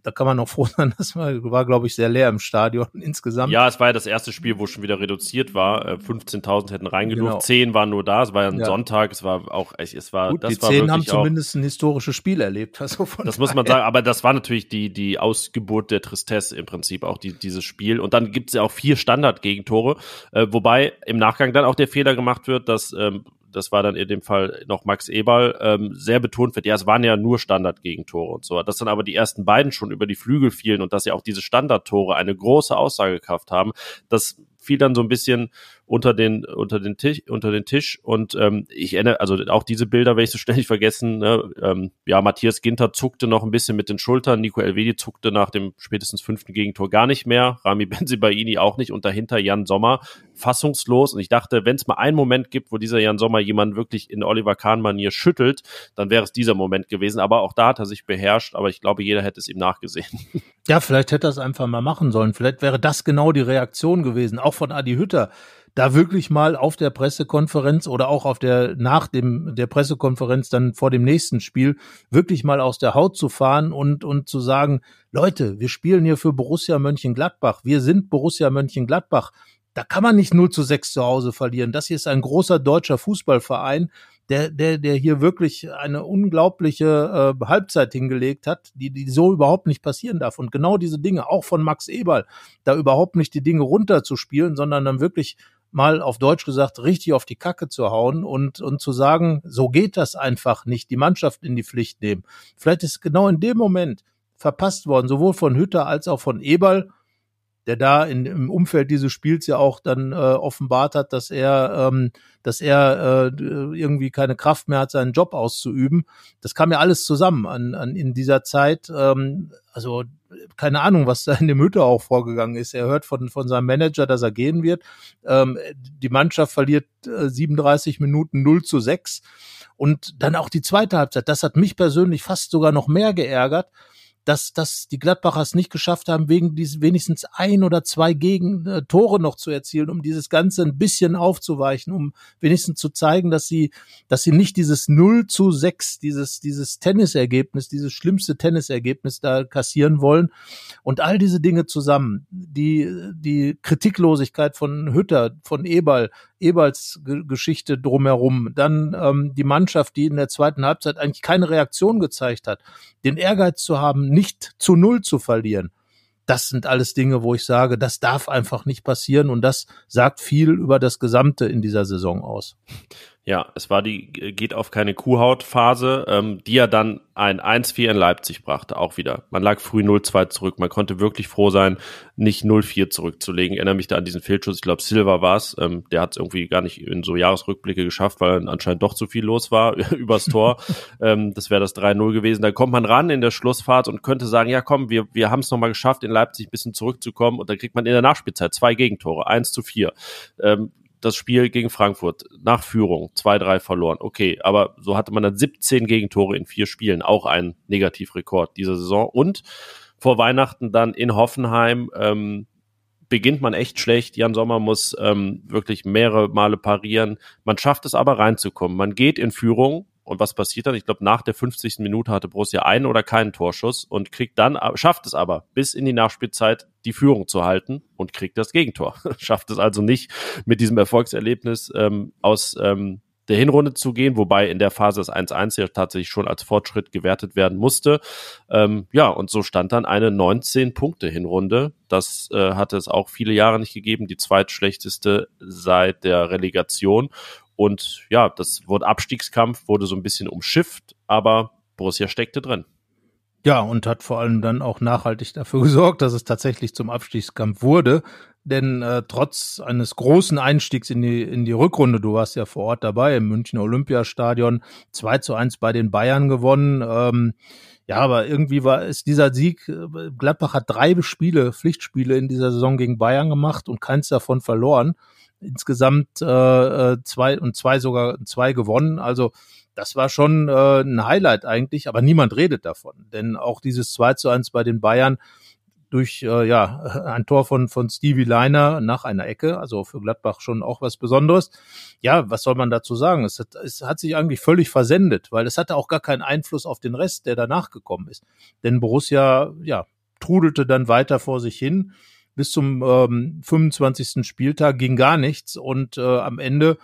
da kann man auch froh sein, das war, war glaube ich, sehr leer im Stadion insgesamt. Ja, es war ja das erste Spiel, wo schon wieder reduziert war. 15.000 äh, hätten reingedurft, genau. 10 waren nur da. Es war ja ein ja. Sonntag, es war auch, es war, Gut, das die war 10 haben zumindest ein historisches Spiel erlebt. Also das muss man sagen, aber das war natürlich die, die Ausgeburt der Tristesse im Prinzip, auch die, dieses Spiel. Und dann gibt es ja auch vier Standard-Gegentore, äh, wobei im Nachgang dann auch der Fehler gemacht wird, dass ähm, das war dann in dem Fall noch Max Eberl, ähm, sehr betont wird, ja, es waren ja nur Standardgegentore und so. Dass dann aber die ersten beiden schon über die Flügel fielen und dass ja auch diese Standardtore eine große Aussagekraft haben, das fiel dann so ein bisschen unter den unter den Tisch unter den Tisch. Und ähm, ich erinnere also auch diese Bilder werde ich so ständig vergessen ne? ähm, ja Matthias Ginter zuckte noch ein bisschen mit den Schultern. Nico Elvedi zuckte nach dem spätestens fünften Gegentor gar nicht mehr. Rami Benzibaini auch nicht. Und dahinter Jan Sommer fassungslos. Und ich dachte wenn es mal einen Moment gibt wo dieser Jan Sommer jemanden wirklich in Oliver Kahn Manier schüttelt dann wäre es dieser Moment gewesen. Aber auch da hat er sich beherrscht. Aber ich glaube jeder hätte es ihm nachgesehen. Ja vielleicht hätte er es einfach mal machen sollen. Vielleicht wäre das genau die Reaktion gewesen auch von Adi Hütter da wirklich mal auf der Pressekonferenz oder auch auf der nach dem der Pressekonferenz dann vor dem nächsten Spiel wirklich mal aus der Haut zu fahren und und zu sagen, Leute, wir spielen hier für Borussia Mönchengladbach. Wir sind Borussia Mönchengladbach. Da kann man nicht 0 zu 6 zu Hause verlieren. Das hier ist ein großer deutscher Fußballverein, der, der, der hier wirklich eine unglaubliche äh, Halbzeit hingelegt hat, die, die so überhaupt nicht passieren darf. Und genau diese Dinge, auch von Max Eberl, da überhaupt nicht die Dinge runterzuspielen, sondern dann wirklich mal auf Deutsch gesagt richtig auf die Kacke zu hauen und, und zu sagen, so geht das einfach nicht, die Mannschaft in die Pflicht nehmen. Vielleicht ist genau in dem Moment verpasst worden, sowohl von Hütter als auch von Eberl, der da in, im Umfeld dieses Spiels ja auch dann äh, offenbart hat, dass er, ähm, dass er äh, irgendwie keine Kraft mehr hat, seinen Job auszuüben. Das kam ja alles zusammen an, an in dieser Zeit. Ähm, also keine Ahnung, was da in dem Hütte auch vorgegangen ist. Er hört von, von seinem Manager, dass er gehen wird. Ähm, die Mannschaft verliert äh, 37 Minuten 0 zu 6. Und dann auch die zweite Halbzeit. Das hat mich persönlich fast sogar noch mehr geärgert, dass, dass die Gladbacher es nicht geschafft haben, wegen dieses wenigstens ein oder zwei Gegen äh, noch zu erzielen, um dieses Ganze ein bisschen aufzuweichen, um wenigstens zu zeigen, dass sie, dass sie nicht dieses 0 zu 6, dieses, dieses Tennisergebnis, dieses schlimmste Tennisergebnis da kassieren wollen. Und all diese Dinge zusammen, die, die Kritiklosigkeit von Hütter, von Eberl, Eberls Geschichte drumherum, dann ähm, die Mannschaft, die in der zweiten Halbzeit eigentlich keine Reaktion gezeigt hat, den Ehrgeiz zu haben, nicht zu Null zu verlieren. Das sind alles Dinge, wo ich sage, das darf einfach nicht passieren und das sagt viel über das Gesamte in dieser Saison aus. Ja, es war die geht auf keine Kuhhaut-Phase, ähm, die ja dann ein 1-4 in Leipzig brachte, auch wieder. Man lag früh 0-2 zurück. Man konnte wirklich froh sein, nicht 0-4 zurückzulegen. Ich erinnere mich da an diesen Fehlschuss. Ich glaube, Silva war es. Ähm, der hat es irgendwie gar nicht in so Jahresrückblicke geschafft, weil anscheinend doch zu viel los war übers Tor. ähm, das wäre das 3-0 gewesen. Da kommt man ran in der Schlussfahrt und könnte sagen, ja komm, wir, wir haben es nochmal geschafft, in Leipzig ein bisschen zurückzukommen. Und dann kriegt man in der Nachspielzeit zwei Gegentore, 1 zu 4. Ähm, das Spiel gegen Frankfurt nach Führung 2-3 verloren. Okay, aber so hatte man dann 17 Gegentore in vier Spielen, auch ein Negativrekord dieser Saison. Und vor Weihnachten dann in Hoffenheim ähm, beginnt man echt schlecht. Jan Sommer muss ähm, wirklich mehrere Male parieren. Man schafft es aber reinzukommen. Man geht in Führung und was passiert dann? Ich glaube, nach der 50. Minute hatte Borussia einen oder keinen Torschuss und kriegt dann, schafft es aber, bis in die Nachspielzeit die Führung zu halten und kriegt das Gegentor. schafft es also nicht, mit diesem Erfolgserlebnis ähm, aus ähm, der Hinrunde zu gehen, wobei in der Phase das 1-1 ja tatsächlich schon als Fortschritt gewertet werden musste. Ähm, ja, und so stand dann eine 19-Punkte-Hinrunde. Das äh, hatte es auch viele Jahre nicht gegeben, die zweitschlechteste seit der Relegation. Und ja, das Wort Abstiegskampf wurde so ein bisschen umschifft, aber Borussia steckte drin. Ja, und hat vor allem dann auch nachhaltig dafür gesorgt, dass es tatsächlich zum Abstiegskampf wurde. Denn äh, trotz eines großen Einstiegs in die, in die Rückrunde, du warst ja vor Ort dabei im Münchner Olympiastadion, 2 zu 1 bei den Bayern gewonnen. Ähm, ja, aber irgendwie war es dieser Sieg, äh, Gladbach hat drei Spiele, Pflichtspiele in dieser Saison gegen Bayern gemacht und keins davon verloren insgesamt äh, äh, zwei und zwei sogar zwei gewonnen. Also das war schon äh, ein Highlight eigentlich, aber niemand redet davon. Denn auch dieses 2 zu 1 bei den Bayern, durch äh, ja ein Tor von von Stevie Leiner nach einer Ecke, also für Gladbach schon auch was Besonderes. Ja, was soll man dazu sagen? Es hat, es hat sich eigentlich völlig versendet, weil es hatte auch gar keinen Einfluss auf den Rest, der danach gekommen ist. Denn Borussia ja trudelte dann weiter vor sich hin. Bis zum ähm, 25. Spieltag ging gar nichts und äh, am Ende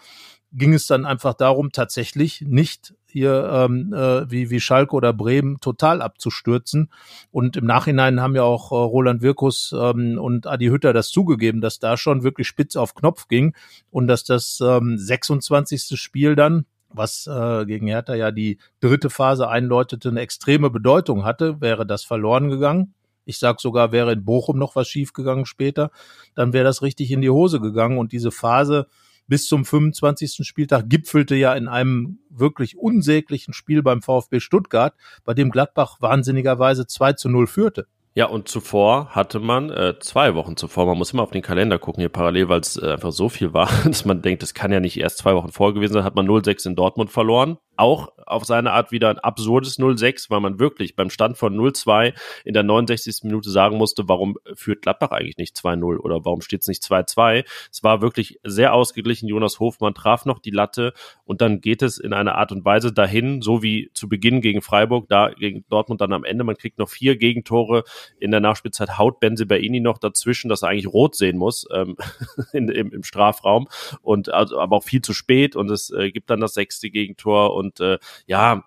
ging es dann einfach darum, tatsächlich nicht hier ähm, äh, wie, wie Schalke oder Bremen total abzustürzen. Und im Nachhinein haben ja auch äh, Roland Wirkus ähm, und Adi Hütter das zugegeben, dass da schon wirklich spitz auf Knopf ging und dass das ähm, 26. Spiel dann was äh, gegen Hertha ja die dritte Phase einläutete, eine extreme Bedeutung hatte, wäre das verloren gegangen. Ich sag sogar, wäre in Bochum noch was schiefgegangen später, dann wäre das richtig in die Hose gegangen. Und diese Phase bis zum 25. Spieltag gipfelte ja in einem wirklich unsäglichen Spiel beim VfB Stuttgart, bei dem Gladbach wahnsinnigerweise 2 zu 0 führte. Ja, und zuvor hatte man, äh, zwei Wochen zuvor, man muss immer auf den Kalender gucken hier parallel, weil es äh, einfach so viel war, dass man denkt, das kann ja nicht erst zwei Wochen vor gewesen sein, hat man 0-6 in Dortmund verloren auch auf seine Art wieder ein absurdes 0-6, weil man wirklich beim Stand von 0-2 in der 69. Minute sagen musste, warum führt Gladbach eigentlich nicht 2-0 oder warum steht es nicht 2-2. Es war wirklich sehr ausgeglichen. Jonas Hofmann traf noch die Latte und dann geht es in einer Art und Weise dahin, so wie zu Beginn gegen Freiburg, da gegen Dortmund dann am Ende. Man kriegt noch vier Gegentore in der Nachspielzeit, haut Benze Baini noch dazwischen, dass er eigentlich rot sehen muss ähm, in, im, im Strafraum und also, aber auch viel zu spät und es äh, gibt dann das sechste Gegentor und und äh, ja,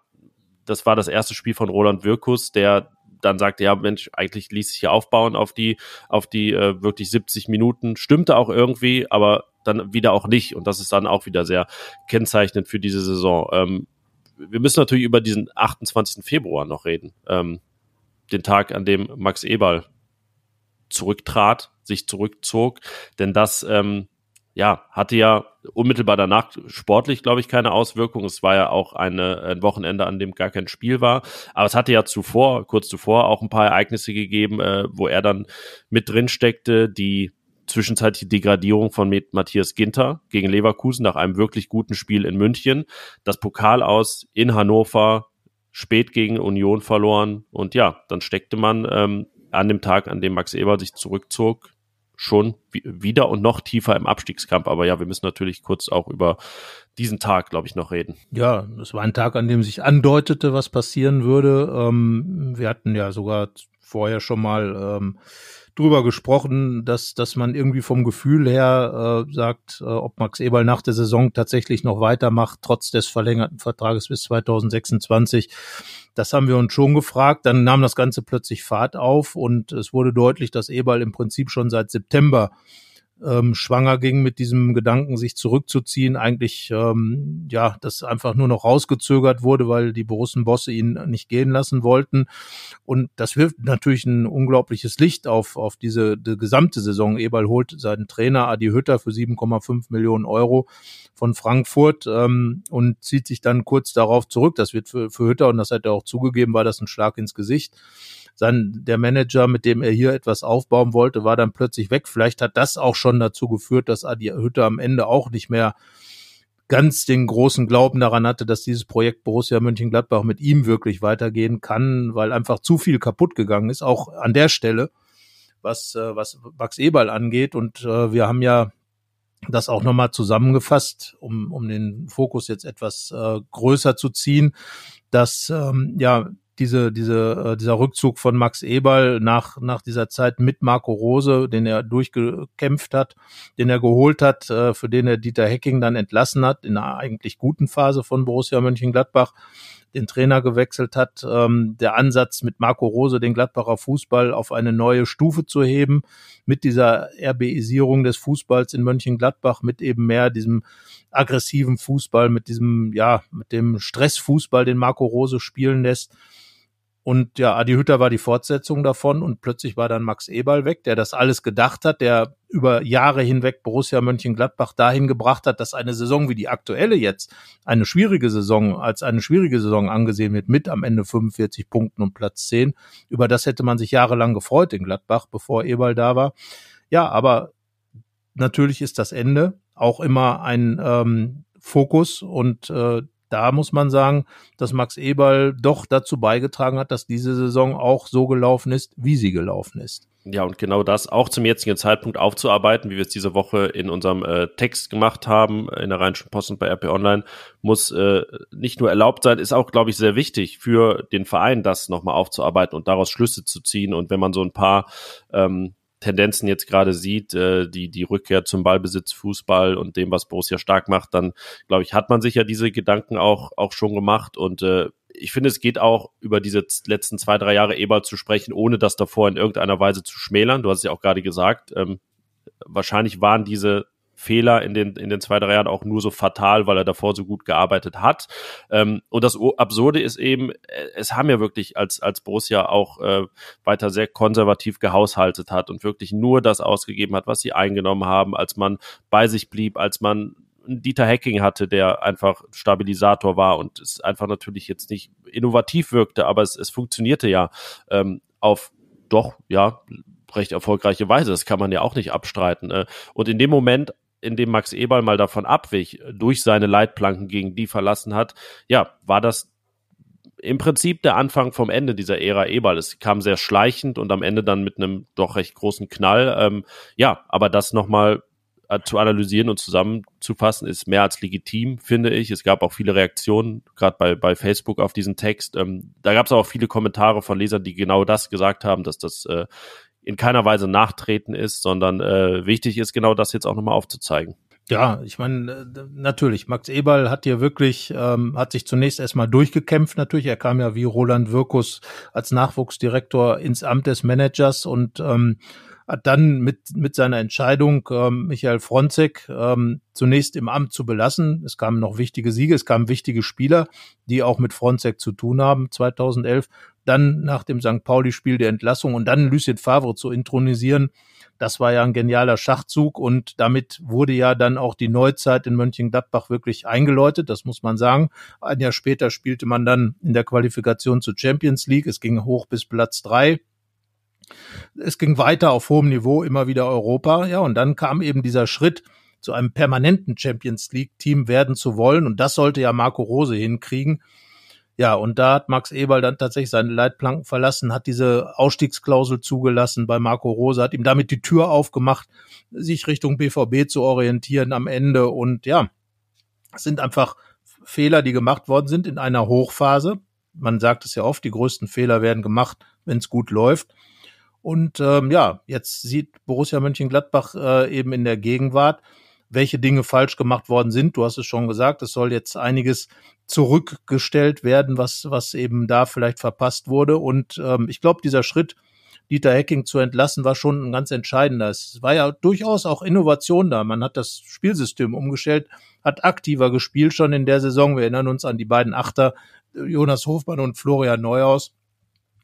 das war das erste Spiel von Roland Wirkus, der dann sagte, ja, Mensch, eigentlich ließ sich hier aufbauen auf die, auf die äh, wirklich 70 Minuten. Stimmte auch irgendwie, aber dann wieder auch nicht. Und das ist dann auch wieder sehr kennzeichnend für diese Saison. Ähm, wir müssen natürlich über diesen 28. Februar noch reden. Ähm, den Tag, an dem Max Eberl zurücktrat, sich zurückzog. Denn das ähm, ja, hatte ja unmittelbar danach sportlich, glaube ich, keine Auswirkung. Es war ja auch eine, ein Wochenende, an dem gar kein Spiel war. Aber es hatte ja zuvor, kurz zuvor, auch ein paar Ereignisse gegeben, äh, wo er dann mit drin steckte, die zwischenzeitliche Degradierung von Matthias Ginter gegen Leverkusen nach einem wirklich guten Spiel in München, das Pokal aus in Hannover, spät gegen Union verloren und ja, dann steckte man ähm, an dem Tag, an dem Max Eber sich zurückzog, schon wieder und noch tiefer im Abstiegskampf. Aber ja, wir müssen natürlich kurz auch über diesen Tag, glaube ich, noch reden. Ja, es war ein Tag, an dem sich andeutete, was passieren würde. Ähm, wir hatten ja sogar vorher schon mal ähm, drüber gesprochen, dass, dass man irgendwie vom Gefühl her äh, sagt, äh, ob Max Eberl nach der Saison tatsächlich noch weitermacht, trotz des verlängerten Vertrages bis 2026. Das haben wir uns schon gefragt. Dann nahm das Ganze plötzlich Fahrt auf und es wurde deutlich, dass Eberl im Prinzip schon seit September ähm, schwanger ging mit diesem Gedanken, sich zurückzuziehen, eigentlich ähm, ja, das einfach nur noch rausgezögert wurde, weil die Borussen-Bosse ihn nicht gehen lassen wollten. Und das wirft natürlich ein unglaubliches Licht auf, auf diese die gesamte Saison. Eberl holt seinen Trainer Adi Hütter für 7,5 Millionen Euro von Frankfurt ähm, und zieht sich dann kurz darauf zurück. Das wird für, für Hütter, und das hat er auch zugegeben, war das ein Schlag ins Gesicht sein, der Manager, mit dem er hier etwas aufbauen wollte, war dann plötzlich weg. Vielleicht hat das auch schon dazu geführt, dass Adi Hütte am Ende auch nicht mehr ganz den großen Glauben daran hatte, dass dieses Projekt Borussia Mönchengladbach mit ihm wirklich weitergehen kann, weil einfach zu viel kaputt gegangen ist, auch an der Stelle, was, äh, was Max Eberl angeht. Und äh, wir haben ja das auch nochmal zusammengefasst, um, um den Fokus jetzt etwas äh, größer zu ziehen, dass ähm, ja diese, diese, äh, dieser Rückzug von Max Eberl nach, nach dieser Zeit mit Marco Rose, den er durchgekämpft hat, den er geholt hat, äh, für den er Dieter Hecking dann entlassen hat, in einer eigentlich guten Phase von Borussia Mönchengladbach, den Trainer gewechselt hat, ähm, der Ansatz mit Marco Rose, den Gladbacher Fußball auf eine neue Stufe zu heben, mit dieser RBisierung des Fußballs in Mönchengladbach, mit eben mehr diesem aggressiven Fußball, mit diesem, ja, mit dem Stressfußball, den Marco Rose spielen lässt und ja, Adi Hütter war die Fortsetzung davon und plötzlich war dann Max Eberl weg, der das alles gedacht hat, der über Jahre hinweg Borussia Mönchengladbach dahin gebracht hat, dass eine Saison wie die aktuelle jetzt eine schwierige Saison als eine schwierige Saison angesehen wird mit am Ende 45 Punkten und Platz 10. Über das hätte man sich jahrelang gefreut in Gladbach, bevor Eberl da war. Ja, aber natürlich ist das Ende auch immer ein ähm, Fokus und äh, da muss man sagen, dass Max Eberl doch dazu beigetragen hat, dass diese Saison auch so gelaufen ist, wie sie gelaufen ist. Ja, und genau das auch zum jetzigen Zeitpunkt aufzuarbeiten, wie wir es diese Woche in unserem äh, Text gemacht haben, in der Rheinischen Post und bei RP Online, muss äh, nicht nur erlaubt sein, ist auch, glaube ich, sehr wichtig für den Verein, das nochmal aufzuarbeiten und daraus Schlüsse zu ziehen. Und wenn man so ein paar ähm, Tendenzen jetzt gerade sieht, äh, die, die Rückkehr zum Ballbesitz, Fußball und dem, was Borussia stark macht, dann, glaube ich, hat man sich ja diese Gedanken auch, auch schon gemacht und äh, ich finde, es geht auch über diese letzten zwei, drei Jahre Eberl zu sprechen, ohne das davor in irgendeiner Weise zu schmälern. Du hast es ja auch gerade gesagt, ähm, wahrscheinlich waren diese Fehler in den, in den zwei, drei Jahren auch nur so fatal, weil er davor so gut gearbeitet hat. Ähm, und das Absurde ist eben, äh, es haben ja wirklich als, als Borussia auch äh, weiter sehr konservativ gehaushaltet hat und wirklich nur das ausgegeben hat, was sie eingenommen haben, als man bei sich blieb, als man Dieter Hacking hatte, der einfach Stabilisator war und es einfach natürlich jetzt nicht innovativ wirkte, aber es, es funktionierte ja ähm, auf doch, ja, recht erfolgreiche Weise. Das kann man ja auch nicht abstreiten. Äh. Und in dem Moment, in dem Max Eberl mal davon abwich, durch seine Leitplanken gegen die verlassen hat, ja, war das im Prinzip der Anfang vom Ende dieser Ära Eberl. Es kam sehr schleichend und am Ende dann mit einem doch recht großen Knall. Ähm, ja, aber das nochmal zu analysieren und zusammenzufassen, ist mehr als legitim, finde ich. Es gab auch viele Reaktionen, gerade bei, bei Facebook auf diesen Text. Ähm, da gab es auch viele Kommentare von Lesern, die genau das gesagt haben, dass das äh, in keiner Weise nachtreten ist, sondern äh, wichtig ist, genau das jetzt auch nochmal aufzuzeigen. Ja, ich meine, äh, natürlich, Max Eberl hat hier wirklich, ähm, hat sich zunächst erstmal durchgekämpft, natürlich. Er kam ja wie Roland Wirkus als Nachwuchsdirektor ins Amt des Managers und ähm, hat dann mit, mit seiner Entscheidung, ähm, Michael Fronzek ähm, zunächst im Amt zu belassen. Es kamen noch wichtige Siege, es kamen wichtige Spieler, die auch mit Fronzek zu tun haben, 2011. Dann nach dem St. Pauli-Spiel der Entlassung und dann Lucien Favre zu intronisieren. Das war ja ein genialer Schachzug und damit wurde ja dann auch die Neuzeit in Mönchengladbach wirklich eingeläutet, das muss man sagen. Ein Jahr später spielte man dann in der Qualifikation zur Champions League. Es ging hoch bis Platz drei es ging weiter auf hohem Niveau, immer wieder Europa. Ja, und dann kam eben dieser Schritt, zu einem permanenten Champions League Team werden zu wollen. Und das sollte ja Marco Rose hinkriegen. Ja, und da hat Max Eberl dann tatsächlich seine Leitplanken verlassen, hat diese Ausstiegsklausel zugelassen bei Marco Rose, hat ihm damit die Tür aufgemacht, sich Richtung BVB zu orientieren am Ende. Und ja, es sind einfach Fehler, die gemacht worden sind in einer Hochphase. Man sagt es ja oft, die größten Fehler werden gemacht, wenn es gut läuft. Und ähm, ja, jetzt sieht Borussia Mönchengladbach äh, eben in der Gegenwart, welche Dinge falsch gemacht worden sind. Du hast es schon gesagt, es soll jetzt einiges zurückgestellt werden, was, was eben da vielleicht verpasst wurde. Und ähm, ich glaube, dieser Schritt, Dieter Hecking zu entlassen, war schon ein ganz entscheidender. Es war ja durchaus auch Innovation da. Man hat das Spielsystem umgestellt, hat aktiver gespielt schon in der Saison. Wir erinnern uns an die beiden Achter, Jonas Hofmann und Florian Neuhaus.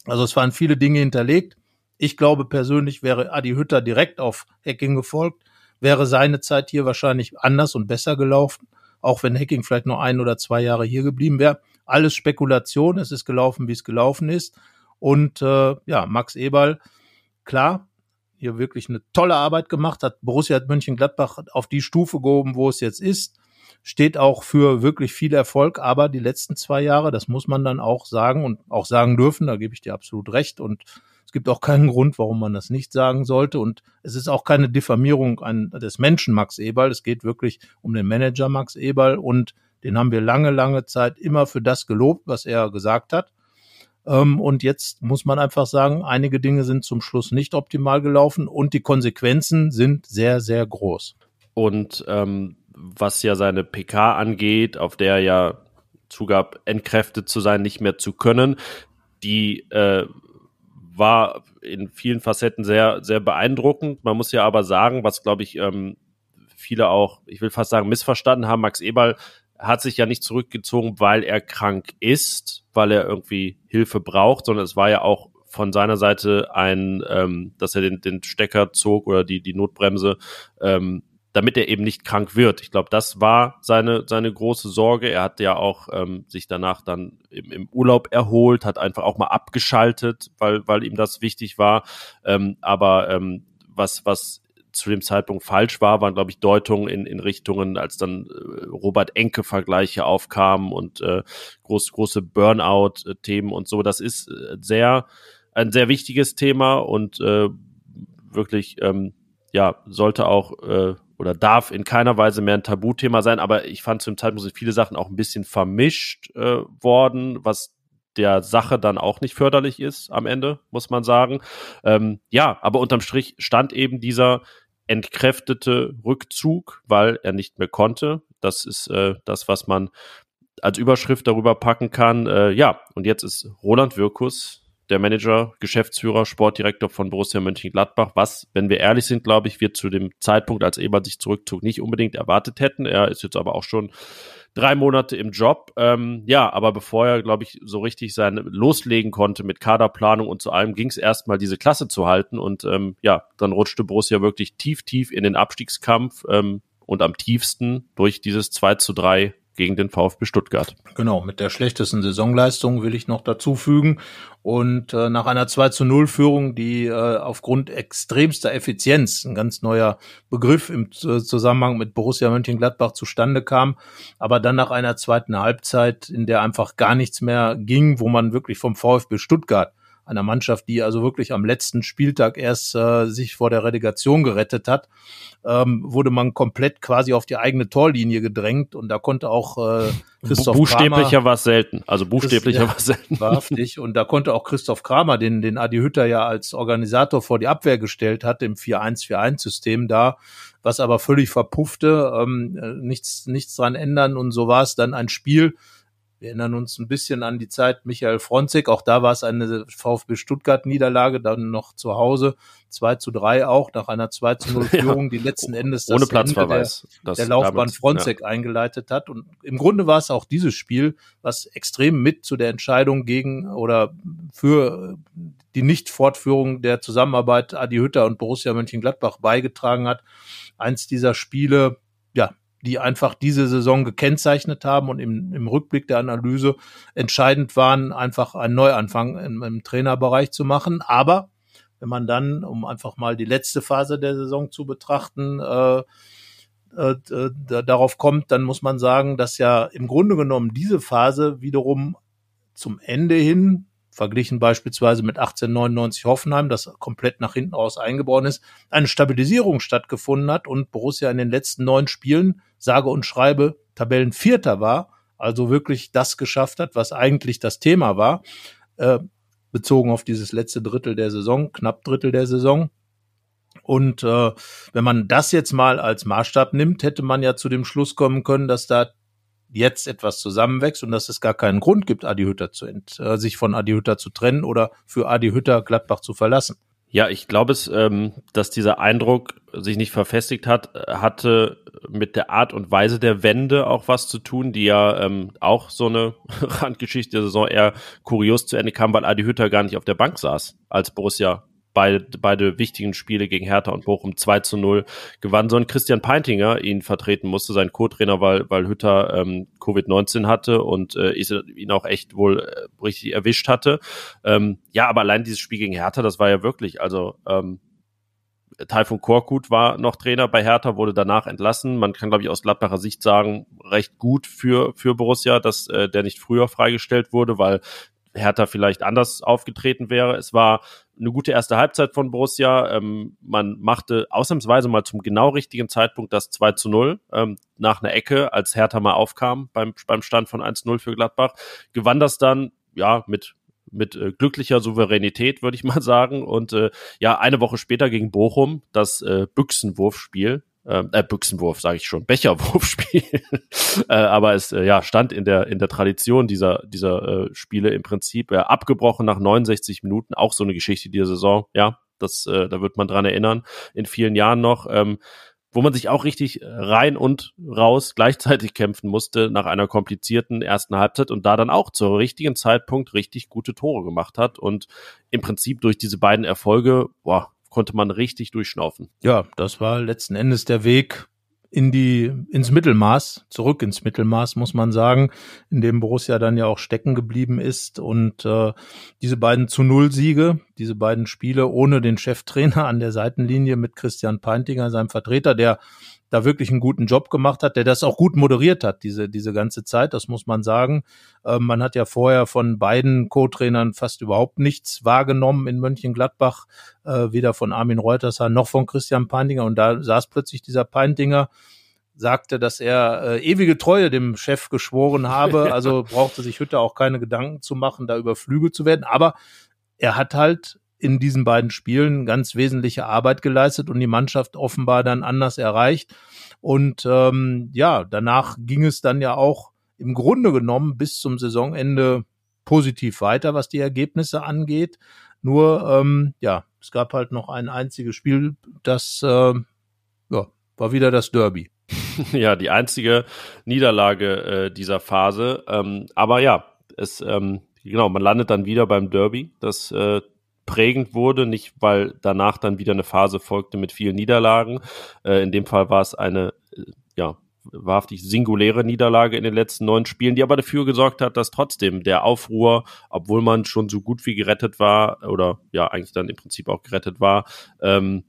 Also es waren viele Dinge hinterlegt. Ich glaube persönlich wäre Adi Hütter direkt auf Hacking gefolgt, wäre seine Zeit hier wahrscheinlich anders und besser gelaufen, auch wenn Hacking vielleicht noch ein oder zwei Jahre hier geblieben wäre. Alles Spekulation, es ist gelaufen, wie es gelaufen ist. Und äh, ja, Max Eberl, klar, hier wirklich eine tolle Arbeit gemacht, hat Borussia Mönchengladbach auf die Stufe gehoben, wo es jetzt ist. Steht auch für wirklich viel Erfolg, aber die letzten zwei Jahre, das muss man dann auch sagen und auch sagen dürfen, da gebe ich dir absolut recht. Und es gibt auch keinen Grund, warum man das nicht sagen sollte. Und es ist auch keine Diffamierung an, des Menschen Max Eberl. Es geht wirklich um den Manager Max Eberl und den haben wir lange, lange Zeit immer für das gelobt, was er gesagt hat. Ähm, und jetzt muss man einfach sagen, einige Dinge sind zum Schluss nicht optimal gelaufen und die Konsequenzen sind sehr, sehr groß. Und ähm, was ja seine PK angeht, auf der er ja zugab, entkräftet zu sein, nicht mehr zu können, die äh, war in vielen Facetten sehr, sehr beeindruckend. Man muss ja aber sagen, was glaube ich ähm, viele auch, ich will fast sagen, missverstanden haben, Max Eberl hat sich ja nicht zurückgezogen, weil er krank ist, weil er irgendwie Hilfe braucht, sondern es war ja auch von seiner Seite ein, ähm, dass er den, den Stecker zog oder die, die Notbremse, ähm, damit er eben nicht krank wird. Ich glaube, das war seine, seine große Sorge. Er hat ja auch ähm, sich danach dann im, im Urlaub erholt, hat einfach auch mal abgeschaltet, weil, weil ihm das wichtig war. Ähm, aber ähm, was, was zu dem Zeitpunkt falsch war, waren, glaube ich, Deutungen in, in Richtungen, als dann äh, Robert Enke-Vergleiche aufkamen und äh, groß, große Burnout-Themen und so. Das ist äh, sehr, ein sehr wichtiges Thema und äh, wirklich, ähm, ja, sollte auch äh, oder darf in keiner Weise mehr ein Tabuthema sein, aber ich fand zu dem Zeitpunkt sind viele Sachen auch ein bisschen vermischt äh, worden, was der Sache dann auch nicht förderlich ist am Ende, muss man sagen. Ähm, ja, aber unterm Strich stand eben dieser entkräftete Rückzug, weil er nicht mehr konnte. Das ist äh, das, was man als Überschrift darüber packen kann. Äh, ja, und jetzt ist Roland Wirkus der Manager, Geschäftsführer, Sportdirektor von Borussia Mönchengladbach, was, wenn wir ehrlich sind, glaube ich, wir zu dem Zeitpunkt, als Eber sich zurückzog, nicht unbedingt erwartet hätten. Er ist jetzt aber auch schon drei Monate im Job. Ähm, ja, aber bevor er, glaube ich, so richtig sein loslegen konnte mit Kaderplanung und zu allem, ging es erstmal diese Klasse zu halten. Und ähm, ja, dann rutschte Borussia wirklich tief, tief in den Abstiegskampf ähm, und am tiefsten durch dieses 2 zu 3 gegen den VfB Stuttgart. Genau, mit der schlechtesten Saisonleistung will ich noch dazu fügen. Und äh, nach einer 2 zu 0 Führung, die äh, aufgrund extremster Effizienz, ein ganz neuer Begriff im Zusammenhang mit Borussia Mönchengladbach zustande kam, aber dann nach einer zweiten Halbzeit, in der einfach gar nichts mehr ging, wo man wirklich vom VfB Stuttgart einer Mannschaft, die also wirklich am letzten Spieltag erst äh, sich vor der Relegation gerettet hat, ähm, wurde man komplett quasi auf die eigene Torlinie gedrängt und da konnte auch äh, Christoph Buchstäblicher war es selten. Also buchstäblicher ja, war es selten. Wahrhaftig. Und da konnte auch Christoph Kramer, den, den Adi Hütter ja als Organisator vor die Abwehr gestellt hat, im 4-1-4-1-System da, was aber völlig verpuffte, ähm, nichts, nichts dran ändern. Und so war es dann ein Spiel, wir erinnern uns ein bisschen an die Zeit Michael Fronzek. Auch da war es eine VfB Stuttgart-Niederlage, dann noch zu Hause 2 zu 3 auch, nach einer 2 zu 0 Führung, ja. die letzten Endes das Ohne Platzverweis, der, der Laufbahn Fronzek ja. eingeleitet hat. Und im Grunde war es auch dieses Spiel, was extrem mit zu der Entscheidung gegen oder für die Nichtfortführung der Zusammenarbeit Adi Hütter und Borussia Mönchengladbach beigetragen hat. Eins dieser Spiele, ja, die einfach diese Saison gekennzeichnet haben und im, im Rückblick der Analyse entscheidend waren, einfach einen Neuanfang im, im Trainerbereich zu machen. Aber wenn man dann, um einfach mal die letzte Phase der Saison zu betrachten, äh, äh, äh darauf kommt, dann muss man sagen, dass ja im Grunde genommen diese Phase wiederum zum Ende hin verglichen beispielsweise mit 1899 Hoffenheim, das komplett nach hinten raus eingebaut ist, eine Stabilisierung stattgefunden hat und Borussia in den letzten neun Spielen, sage und schreibe, Tabellenvierter war, also wirklich das geschafft hat, was eigentlich das Thema war, äh, bezogen auf dieses letzte Drittel der Saison, knapp Drittel der Saison. Und äh, wenn man das jetzt mal als Maßstab nimmt, hätte man ja zu dem Schluss kommen können, dass da jetzt etwas zusammenwächst und dass es gar keinen Grund gibt, Adi Hütter zu ent, äh, sich von Adi Hütter zu trennen oder für Adi Hütter Gladbach zu verlassen. Ja, ich glaube es, ähm, dass dieser Eindruck sich nicht verfestigt hat, hatte mit der Art und Weise der Wende auch was zu tun, die ja ähm, auch so eine Randgeschichte der Saison eher kurios zu Ende kam, weil Adi Hütter gar nicht auf der Bank saß, als Borussia beide, beide wichtigen Spiele gegen Hertha und Bochum 2 zu 0 gewann, sondern Christian Peintinger ihn vertreten musste, sein Co-Trainer, weil, weil Hütter ähm, Covid-19 hatte und äh, ihn auch echt wohl äh, richtig erwischt hatte. Ähm, ja, aber allein dieses Spiel gegen Hertha, das war ja wirklich, also ähm, Taifun Korkut war noch Trainer bei Hertha, wurde danach entlassen. Man kann, glaube ich, aus Gladbacher Sicht sagen, recht gut für, für Borussia, dass äh, der nicht früher freigestellt wurde, weil Hertha vielleicht anders aufgetreten wäre. Es war eine gute erste Halbzeit von Borussia. Ähm, man machte ausnahmsweise mal zum genau richtigen Zeitpunkt das 2 zu 0 ähm, nach einer Ecke, als Hertha mal aufkam beim, beim Stand von 1-0 für Gladbach. Gewann das dann, ja, mit mit äh, glücklicher Souveränität, würde ich mal sagen. Und äh, ja, eine Woche später gegen Bochum das äh, Büchsenwurfspiel, äh, Büchsenwurf, sage ich schon, Becherwurfspiel. äh, aber es äh, ja stand in der in der Tradition dieser dieser äh, Spiele im Prinzip äh, abgebrochen nach 69 Minuten, auch so eine Geschichte dieser Saison. Ja, das äh, da wird man dran erinnern in vielen Jahren noch. Ähm, wo man sich auch richtig rein und raus gleichzeitig kämpfen musste nach einer komplizierten ersten Halbzeit und da dann auch zur richtigen Zeitpunkt richtig gute Tore gemacht hat und im Prinzip durch diese beiden Erfolge, boah, konnte man richtig durchschnaufen. Ja, das war letzten Endes der Weg in die ins Mittelmaß, zurück ins Mittelmaß, muss man sagen, in dem Borussia dann ja auch stecken geblieben ist. Und äh, diese beiden zu Null Siege, diese beiden Spiele ohne den Cheftrainer an der Seitenlinie mit Christian Peintinger, seinem Vertreter, der da wirklich einen guten Job gemacht hat, der das auch gut moderiert hat, diese, diese ganze Zeit, das muss man sagen. Ähm, man hat ja vorher von beiden Co-Trainern fast überhaupt nichts wahrgenommen in Mönchengladbach, äh, weder von Armin Reutershaar noch von Christian Peindinger. Und da saß plötzlich dieser Peindinger, sagte, dass er äh, ewige Treue dem Chef geschworen habe, also brauchte sich Hütter auch keine Gedanken zu machen, da überflügelt zu werden, aber er hat halt in diesen beiden Spielen ganz wesentliche Arbeit geleistet und die Mannschaft offenbar dann anders erreicht. Und ähm, ja, danach ging es dann ja auch im Grunde genommen bis zum Saisonende positiv weiter, was die Ergebnisse angeht. Nur ähm, ja, es gab halt noch ein einziges Spiel, das äh, ja, war wieder das Derby. ja, die einzige Niederlage äh, dieser Phase. Ähm, aber ja, es ähm, genau, man landet dann wieder beim Derby. Das äh, prägend wurde, nicht weil danach dann wieder eine Phase folgte mit vielen Niederlagen. Äh, in dem Fall war es eine, äh, ja, wahrhaftig singuläre Niederlage in den letzten neun Spielen, die aber dafür gesorgt hat, dass trotzdem der Aufruhr, obwohl man schon so gut wie gerettet war, oder ja, eigentlich dann im Prinzip auch gerettet war, ähm,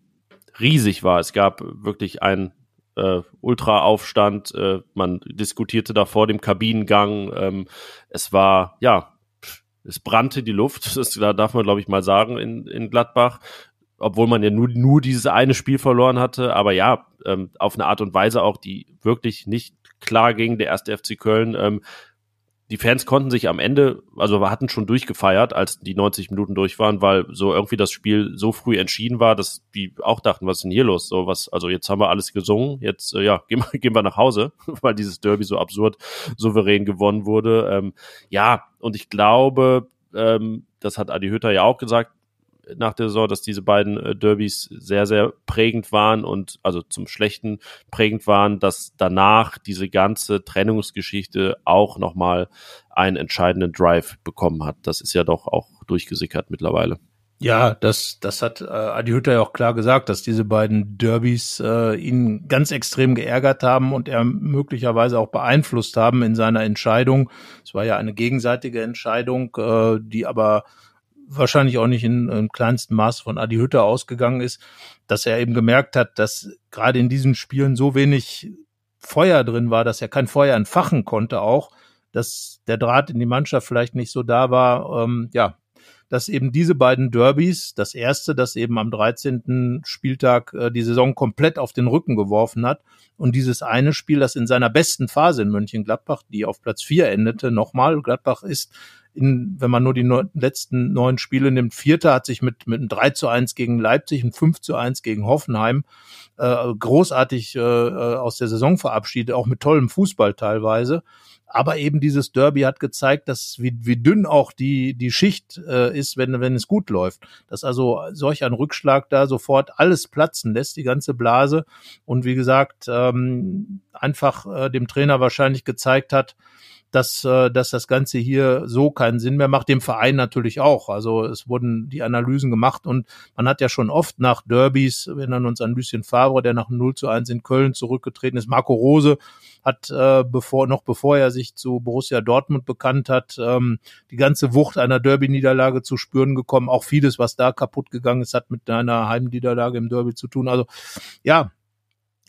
riesig war. Es gab wirklich einen äh, Ultra-Aufstand, äh, man diskutierte da vor dem Kabinengang. Ähm, es war, ja, es brannte die Luft, das da darf man, glaube ich, mal sagen, in, in Gladbach, obwohl man ja nur, nur dieses eine Spiel verloren hatte, aber ja, ähm, auf eine Art und Weise auch, die wirklich nicht klar ging, der erste FC Köln. Ähm, die Fans konnten sich am Ende, also wir hatten schon durchgefeiert, als die 90 Minuten durch waren, weil so irgendwie das Spiel so früh entschieden war, dass die auch dachten, was ist denn hier los? So was, also jetzt haben wir alles gesungen, jetzt äh, ja, gehen wir, gehen wir nach Hause, weil dieses Derby so absurd souverän gewonnen wurde. Ähm, ja, und ich glaube, ähm, das hat Adi Hütter ja auch gesagt, nach der Saison, dass diese beiden äh, Derbys sehr, sehr prägend waren und also zum Schlechten prägend waren, dass danach diese ganze Trennungsgeschichte auch nochmal einen entscheidenden Drive bekommen hat. Das ist ja doch auch durchgesickert mittlerweile. Ja, das, das hat äh, Adi Hütter ja auch klar gesagt, dass diese beiden Derbys äh, ihn ganz extrem geärgert haben und er möglicherweise auch beeinflusst haben in seiner Entscheidung. Es war ja eine gegenseitige Entscheidung, äh, die aber wahrscheinlich auch nicht in, in kleinstem Maß von Adi Hütter ausgegangen ist, dass er eben gemerkt hat, dass gerade in diesen Spielen so wenig Feuer drin war, dass er kein Feuer entfachen konnte auch, dass der Draht in die Mannschaft vielleicht nicht so da war. Ähm, ja, dass eben diese beiden Derbys, das erste, das eben am 13. Spieltag äh, die Saison komplett auf den Rücken geworfen hat und dieses eine Spiel, das in seiner besten Phase in Mönchengladbach, die auf Platz vier endete, nochmal, Gladbach ist in, wenn man nur die neun, letzten neun Spiele nimmt, Vierter hat sich mit, mit einem 3 zu 1 gegen Leipzig, ein 5 zu 1 gegen Hoffenheim äh, großartig äh, äh, aus der Saison verabschiedet, auch mit tollem Fußball teilweise. Aber eben dieses Derby hat gezeigt, dass wie, wie dünn auch die, die Schicht äh, ist, wenn, wenn es gut läuft. Dass also solch ein Rückschlag da sofort alles platzen lässt, die ganze Blase. Und wie gesagt, ähm, einfach äh, dem Trainer wahrscheinlich gezeigt hat, dass, äh, dass das Ganze hier so keinen Sinn mehr macht, dem Verein natürlich auch. Also es wurden die Analysen gemacht und man hat ja schon oft nach Derbys, wir erinnern uns an Lucien Favre, der nach 0 zu 1 in Köln zurückgetreten ist. Marco Rose hat äh, bevor noch bevor er sich zu Borussia Dortmund bekannt hat, ähm, die ganze Wucht einer Derby-Niederlage zu spüren gekommen. Auch vieles, was da kaputt gegangen ist, hat mit einer Heimniederlage im Derby zu tun. Also ja,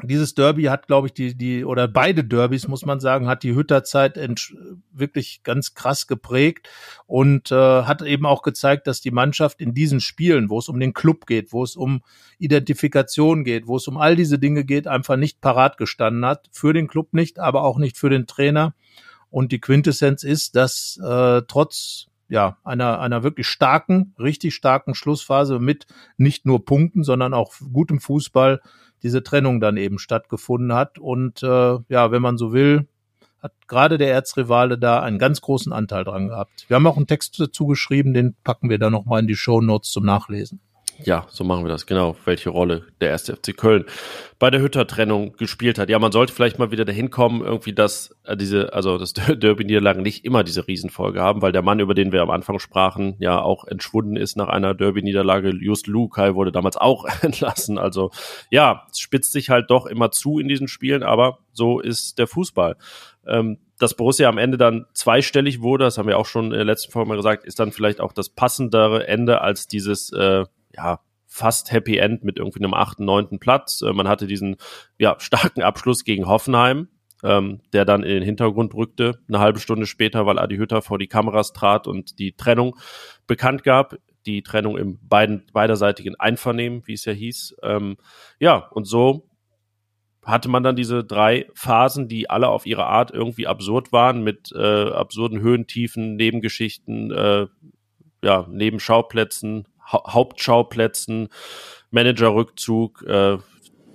dieses Derby hat, glaube ich, die, die, oder beide Derbys, muss man sagen, hat die Hütterzeit wirklich ganz krass geprägt und äh, hat eben auch gezeigt, dass die Mannschaft in diesen Spielen, wo es um den Club geht, wo es um Identifikation geht, wo es um all diese Dinge geht, einfach nicht parat gestanden hat. Für den Club nicht, aber auch nicht für den Trainer. Und die Quintessenz ist, dass äh, trotz ja, einer, einer wirklich starken, richtig starken Schlussphase mit nicht nur Punkten, sondern auch gutem Fußball diese Trennung dann eben stattgefunden hat. Und äh, ja, wenn man so will, hat gerade der Erzrivale da einen ganz großen Anteil dran gehabt. Wir haben auch einen Text dazu geschrieben, den packen wir dann nochmal in die Show Notes zum Nachlesen. Ja, so machen wir das, genau. Welche Rolle der erste FC Köln bei der Hütter-Trennung gespielt hat. Ja, man sollte vielleicht mal wieder dahin kommen, irgendwie, dass äh, diese, also das Derby-Niederlagen nicht immer diese Riesenfolge haben, weil der Mann, über den wir am Anfang sprachen, ja auch entschwunden ist nach einer Derby-Niederlage. Just Lukai wurde damals auch entlassen. Also ja, es spitzt sich halt doch immer zu in diesen Spielen, aber so ist der Fußball. Ähm, dass Borussia am Ende dann zweistellig wurde, das haben wir auch schon in der letzten Folge mal gesagt, ist dann vielleicht auch das passendere Ende als dieses äh, ja, fast Happy End mit irgendwie einem achten, neunten Platz. Äh, man hatte diesen ja, starken Abschluss gegen Hoffenheim, ähm, der dann in den Hintergrund rückte, eine halbe Stunde später, weil Adi Hütter vor die Kameras trat und die Trennung bekannt gab. Die Trennung im beiden, beiderseitigen Einvernehmen, wie es ja hieß. Ähm, ja, und so hatte man dann diese drei Phasen, die alle auf ihre Art irgendwie absurd waren, mit äh, absurden Höhentiefen, Nebengeschichten, äh, ja, Nebenschauplätzen, ha Hauptschauplätzen, Managerrückzug, äh,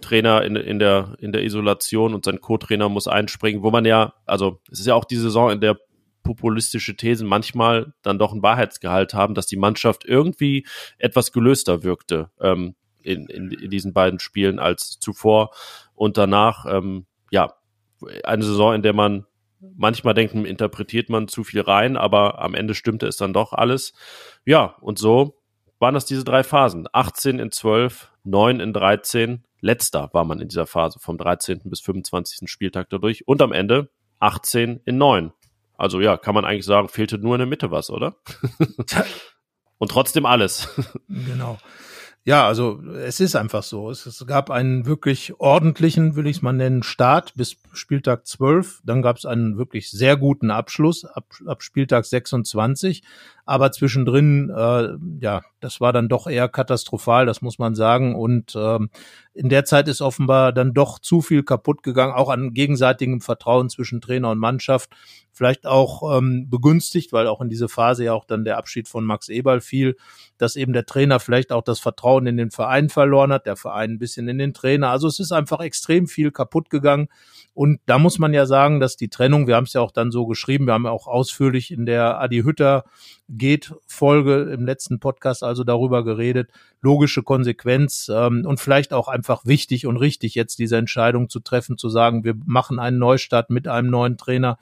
Trainer in, in, der, in der Isolation und sein Co-Trainer muss einspringen, wo man ja, also es ist ja auch die Saison, in der populistische Thesen manchmal dann doch ein Wahrheitsgehalt haben, dass die Mannschaft irgendwie etwas gelöster wirkte ähm, in, in, in diesen beiden Spielen als zuvor und danach, ähm, ja, eine Saison, in der man manchmal denkt, hm, interpretiert man zu viel rein, aber am Ende stimmte es dann doch alles. Ja, und so waren das diese drei Phasen. 18 in 12, 9 in 13. Letzter war man in dieser Phase vom 13. bis 25. Spieltag dadurch. Und am Ende 18 in 9. Also ja, kann man eigentlich sagen, fehlte nur in der Mitte was, oder? und trotzdem alles. Genau. Ja, also es ist einfach so. Es, es gab einen wirklich ordentlichen, will ich es mal nennen, Start bis Spieltag 12. Dann gab es einen wirklich sehr guten Abschluss ab, ab Spieltag 26. Aber zwischendrin, äh, ja, das war dann doch eher katastrophal, das muss man sagen. Und ähm, in der Zeit ist offenbar dann doch zu viel kaputt gegangen, auch an gegenseitigem Vertrauen zwischen Trainer und Mannschaft. Vielleicht auch ähm, begünstigt, weil auch in diese Phase ja auch dann der Abschied von Max Eberl fiel, dass eben der Trainer vielleicht auch das Vertrauen in den Verein verloren hat, der Verein ein bisschen in den Trainer. Also es ist einfach extrem viel kaputt gegangen. Und da muss man ja sagen, dass die Trennung, wir haben es ja auch dann so geschrieben, wir haben ja auch ausführlich in der Adi Hütter geht Folge im letzten Podcast also darüber geredet, logische Konsequenz ähm, und vielleicht auch einfach wichtig und richtig jetzt diese Entscheidung zu treffen, zu sagen, wir machen einen Neustart mit einem neuen Trainer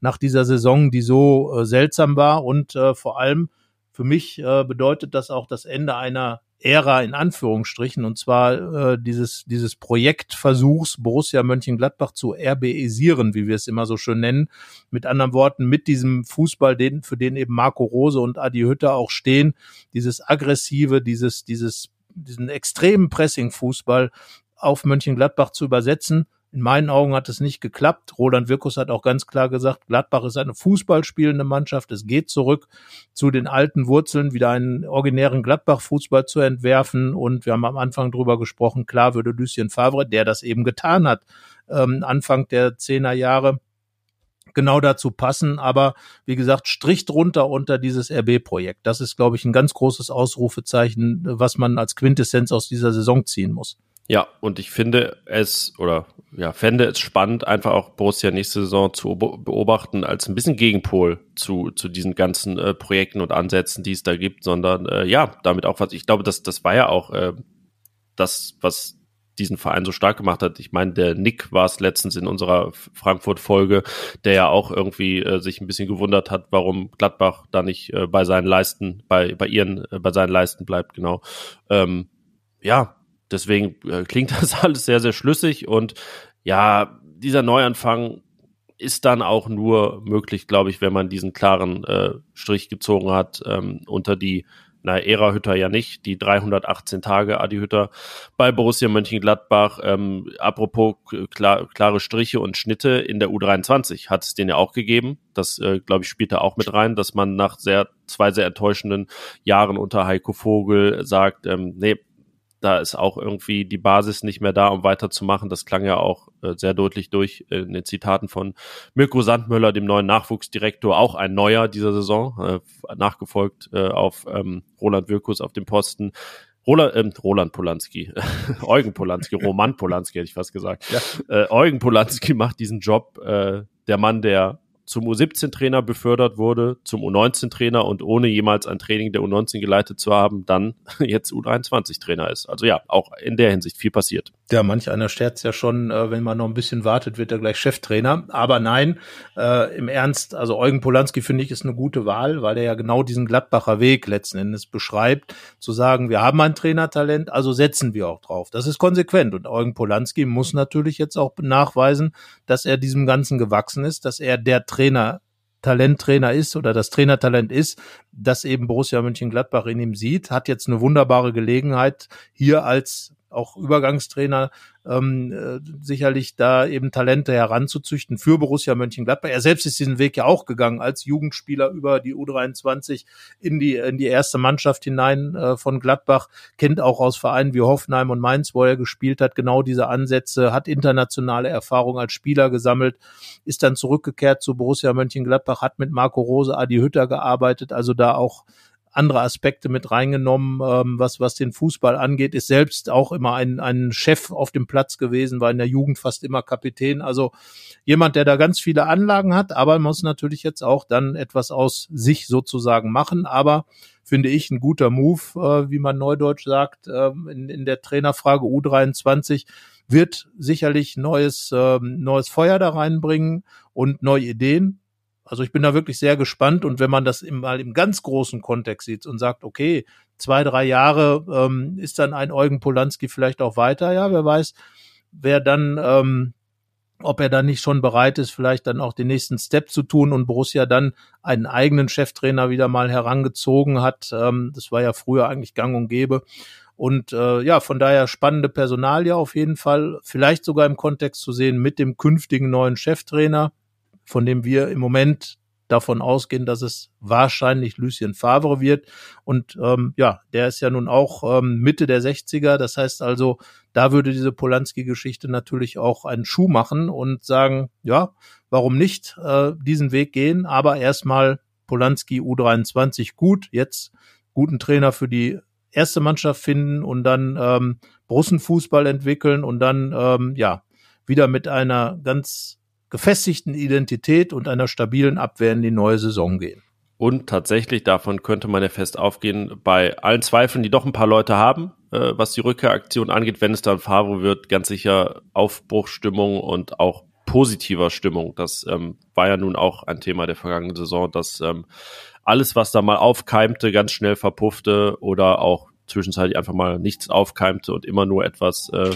nach dieser Saison, die so äh, seltsam war und äh, vor allem für mich äh, bedeutet das auch das Ende einer Ära in Anführungsstrichen. Und zwar äh, dieses dieses Projektversuchs Borussia Mönchengladbach zu RBisieren, wie wir es immer so schön nennen. Mit anderen Worten, mit diesem Fußball, den für den eben Marco Rose und Adi Hütter auch stehen, dieses aggressive, dieses dieses diesen extremen Pressing Fußball auf Mönchengladbach zu übersetzen in meinen Augen hat es nicht geklappt. Roland Wirkus hat auch ganz klar gesagt, Gladbach ist eine Fußballspielende Mannschaft. Es geht zurück zu den alten Wurzeln, wieder einen originären Gladbach-Fußball zu entwerfen. Und wir haben am Anfang drüber gesprochen, klar würde Lucien Favre, der das eben getan hat, ähm, Anfang der Zehner Jahre, genau dazu passen. Aber wie gesagt, Strich drunter unter dieses RB-Projekt. Das ist, glaube ich, ein ganz großes Ausrufezeichen, was man als Quintessenz aus dieser Saison ziehen muss. Ja, und ich finde es oder ja, fände es spannend, einfach auch Borussia nächste Saison zu beobachten als ein bisschen Gegenpol zu, zu diesen ganzen äh, Projekten und Ansätzen, die es da gibt, sondern äh, ja, damit auch was, ich glaube, das, das war ja auch äh, das, was diesen Verein so stark gemacht hat. Ich meine, der Nick war es letztens in unserer Frankfurt-Folge, der ja auch irgendwie äh, sich ein bisschen gewundert hat, warum Gladbach da nicht äh, bei seinen Leisten, bei, bei ihren, äh, bei seinen Leisten bleibt, genau. Ähm, ja, Deswegen äh, klingt das alles sehr, sehr schlüssig und ja, dieser Neuanfang ist dann auch nur möglich, glaube ich, wenn man diesen klaren äh, Strich gezogen hat ähm, unter die na, Ära Hütter ja nicht, die 318 Tage Adi Hütter bei Borussia Mönchengladbach. Ähm, apropos klar, klare Striche und Schnitte in der U23 hat es den ja auch gegeben. Das, äh, glaube ich, spielt da auch mit rein, dass man nach sehr zwei sehr enttäuschenden Jahren unter Heiko Vogel sagt, ähm, nee, da ist auch irgendwie die Basis nicht mehr da, um weiterzumachen. Das klang ja auch äh, sehr deutlich durch äh, in den Zitaten von Mirko Sandmöller, dem neuen Nachwuchsdirektor, auch ein neuer dieser Saison, äh, nachgefolgt äh, auf ähm, Roland Wirkus auf dem Posten. Roland, äh, Roland Polanski, Eugen Polanski, Roman Polanski hätte ich fast gesagt. Ja. Äh, Eugen Polanski macht diesen Job, äh, der Mann, der zum U17-Trainer befördert wurde, zum U19-Trainer und ohne jemals ein Training der U19 geleitet zu haben, dann jetzt U23-Trainer ist. Also ja, auch in der Hinsicht viel passiert. Ja, manch einer scherzt ja schon, äh, wenn man noch ein bisschen wartet, wird er gleich Cheftrainer. Aber nein, äh, im Ernst, also Eugen Polanski finde ich ist eine gute Wahl, weil er ja genau diesen Gladbacher Weg letzten Endes beschreibt, zu sagen, wir haben ein Trainertalent, also setzen wir auch drauf. Das ist konsequent und Eugen Polanski muss natürlich jetzt auch nachweisen, dass er diesem Ganzen gewachsen ist, dass er der Trainer Talenttrainer ist oder das Trainertalent ist, dass eben Borussia Mönchengladbach in ihm sieht, hat jetzt eine wunderbare Gelegenheit, hier als auch Übergangstrainer ähm, äh, sicherlich da eben Talente heranzuzüchten für Borussia Mönchengladbach. Er selbst ist diesen Weg ja auch gegangen als Jugendspieler über die U23 in die in die erste Mannschaft hinein äh, von Gladbach, kennt auch aus Vereinen wie Hoffenheim und Mainz, wo er gespielt hat, genau diese Ansätze, hat internationale Erfahrung als Spieler gesammelt, ist dann zurückgekehrt zu Borussia Mönchengladbach, hat mit Marco Rose, Adi Hütter gearbeitet, also da auch andere Aspekte mit reingenommen, ähm, was, was den Fußball angeht, ist selbst auch immer ein, ein Chef auf dem Platz gewesen, war in der Jugend fast immer Kapitän. Also jemand, der da ganz viele Anlagen hat, aber muss natürlich jetzt auch dann etwas aus sich sozusagen machen. Aber finde ich ein guter Move, äh, wie man neudeutsch sagt, äh, in, in der Trainerfrage U23 wird sicherlich neues, äh, neues Feuer da reinbringen und neue Ideen. Also ich bin da wirklich sehr gespannt und wenn man das mal im ganz großen Kontext sieht und sagt, okay, zwei, drei Jahre ähm, ist dann ein Eugen Polanski vielleicht auch weiter, ja, wer weiß, wer dann, ähm, ob er dann nicht schon bereit ist, vielleicht dann auch den nächsten Step zu tun und Borussia dann einen eigenen Cheftrainer wieder mal herangezogen hat. Ähm, das war ja früher eigentlich gang und gäbe. Und äh, ja, von daher spannende Personalie auf jeden Fall, vielleicht sogar im Kontext zu sehen mit dem künftigen neuen Cheftrainer von dem wir im Moment davon ausgehen, dass es wahrscheinlich Lucien Favre wird. Und ähm, ja, der ist ja nun auch ähm, Mitte der 60er. Das heißt also, da würde diese Polanski-Geschichte natürlich auch einen Schuh machen und sagen, ja, warum nicht äh, diesen Weg gehen? Aber erstmal Polanski U23 gut, jetzt guten Trainer für die erste Mannschaft finden und dann ähm, Brussenfußball entwickeln und dann ähm, ja wieder mit einer ganz gefestigten Identität und einer stabilen Abwehr in die neue Saison gehen. Und tatsächlich, davon könnte man ja fest aufgehen, bei allen Zweifeln, die doch ein paar Leute haben, äh, was die Rückkehraktion angeht, wenn es dann Favre wird, ganz sicher Aufbruchstimmung und auch positiver Stimmung. Das ähm, war ja nun auch ein Thema der vergangenen Saison, dass ähm, alles, was da mal aufkeimte, ganz schnell verpuffte oder auch zwischenzeitlich einfach mal nichts aufkeimte und immer nur etwas äh,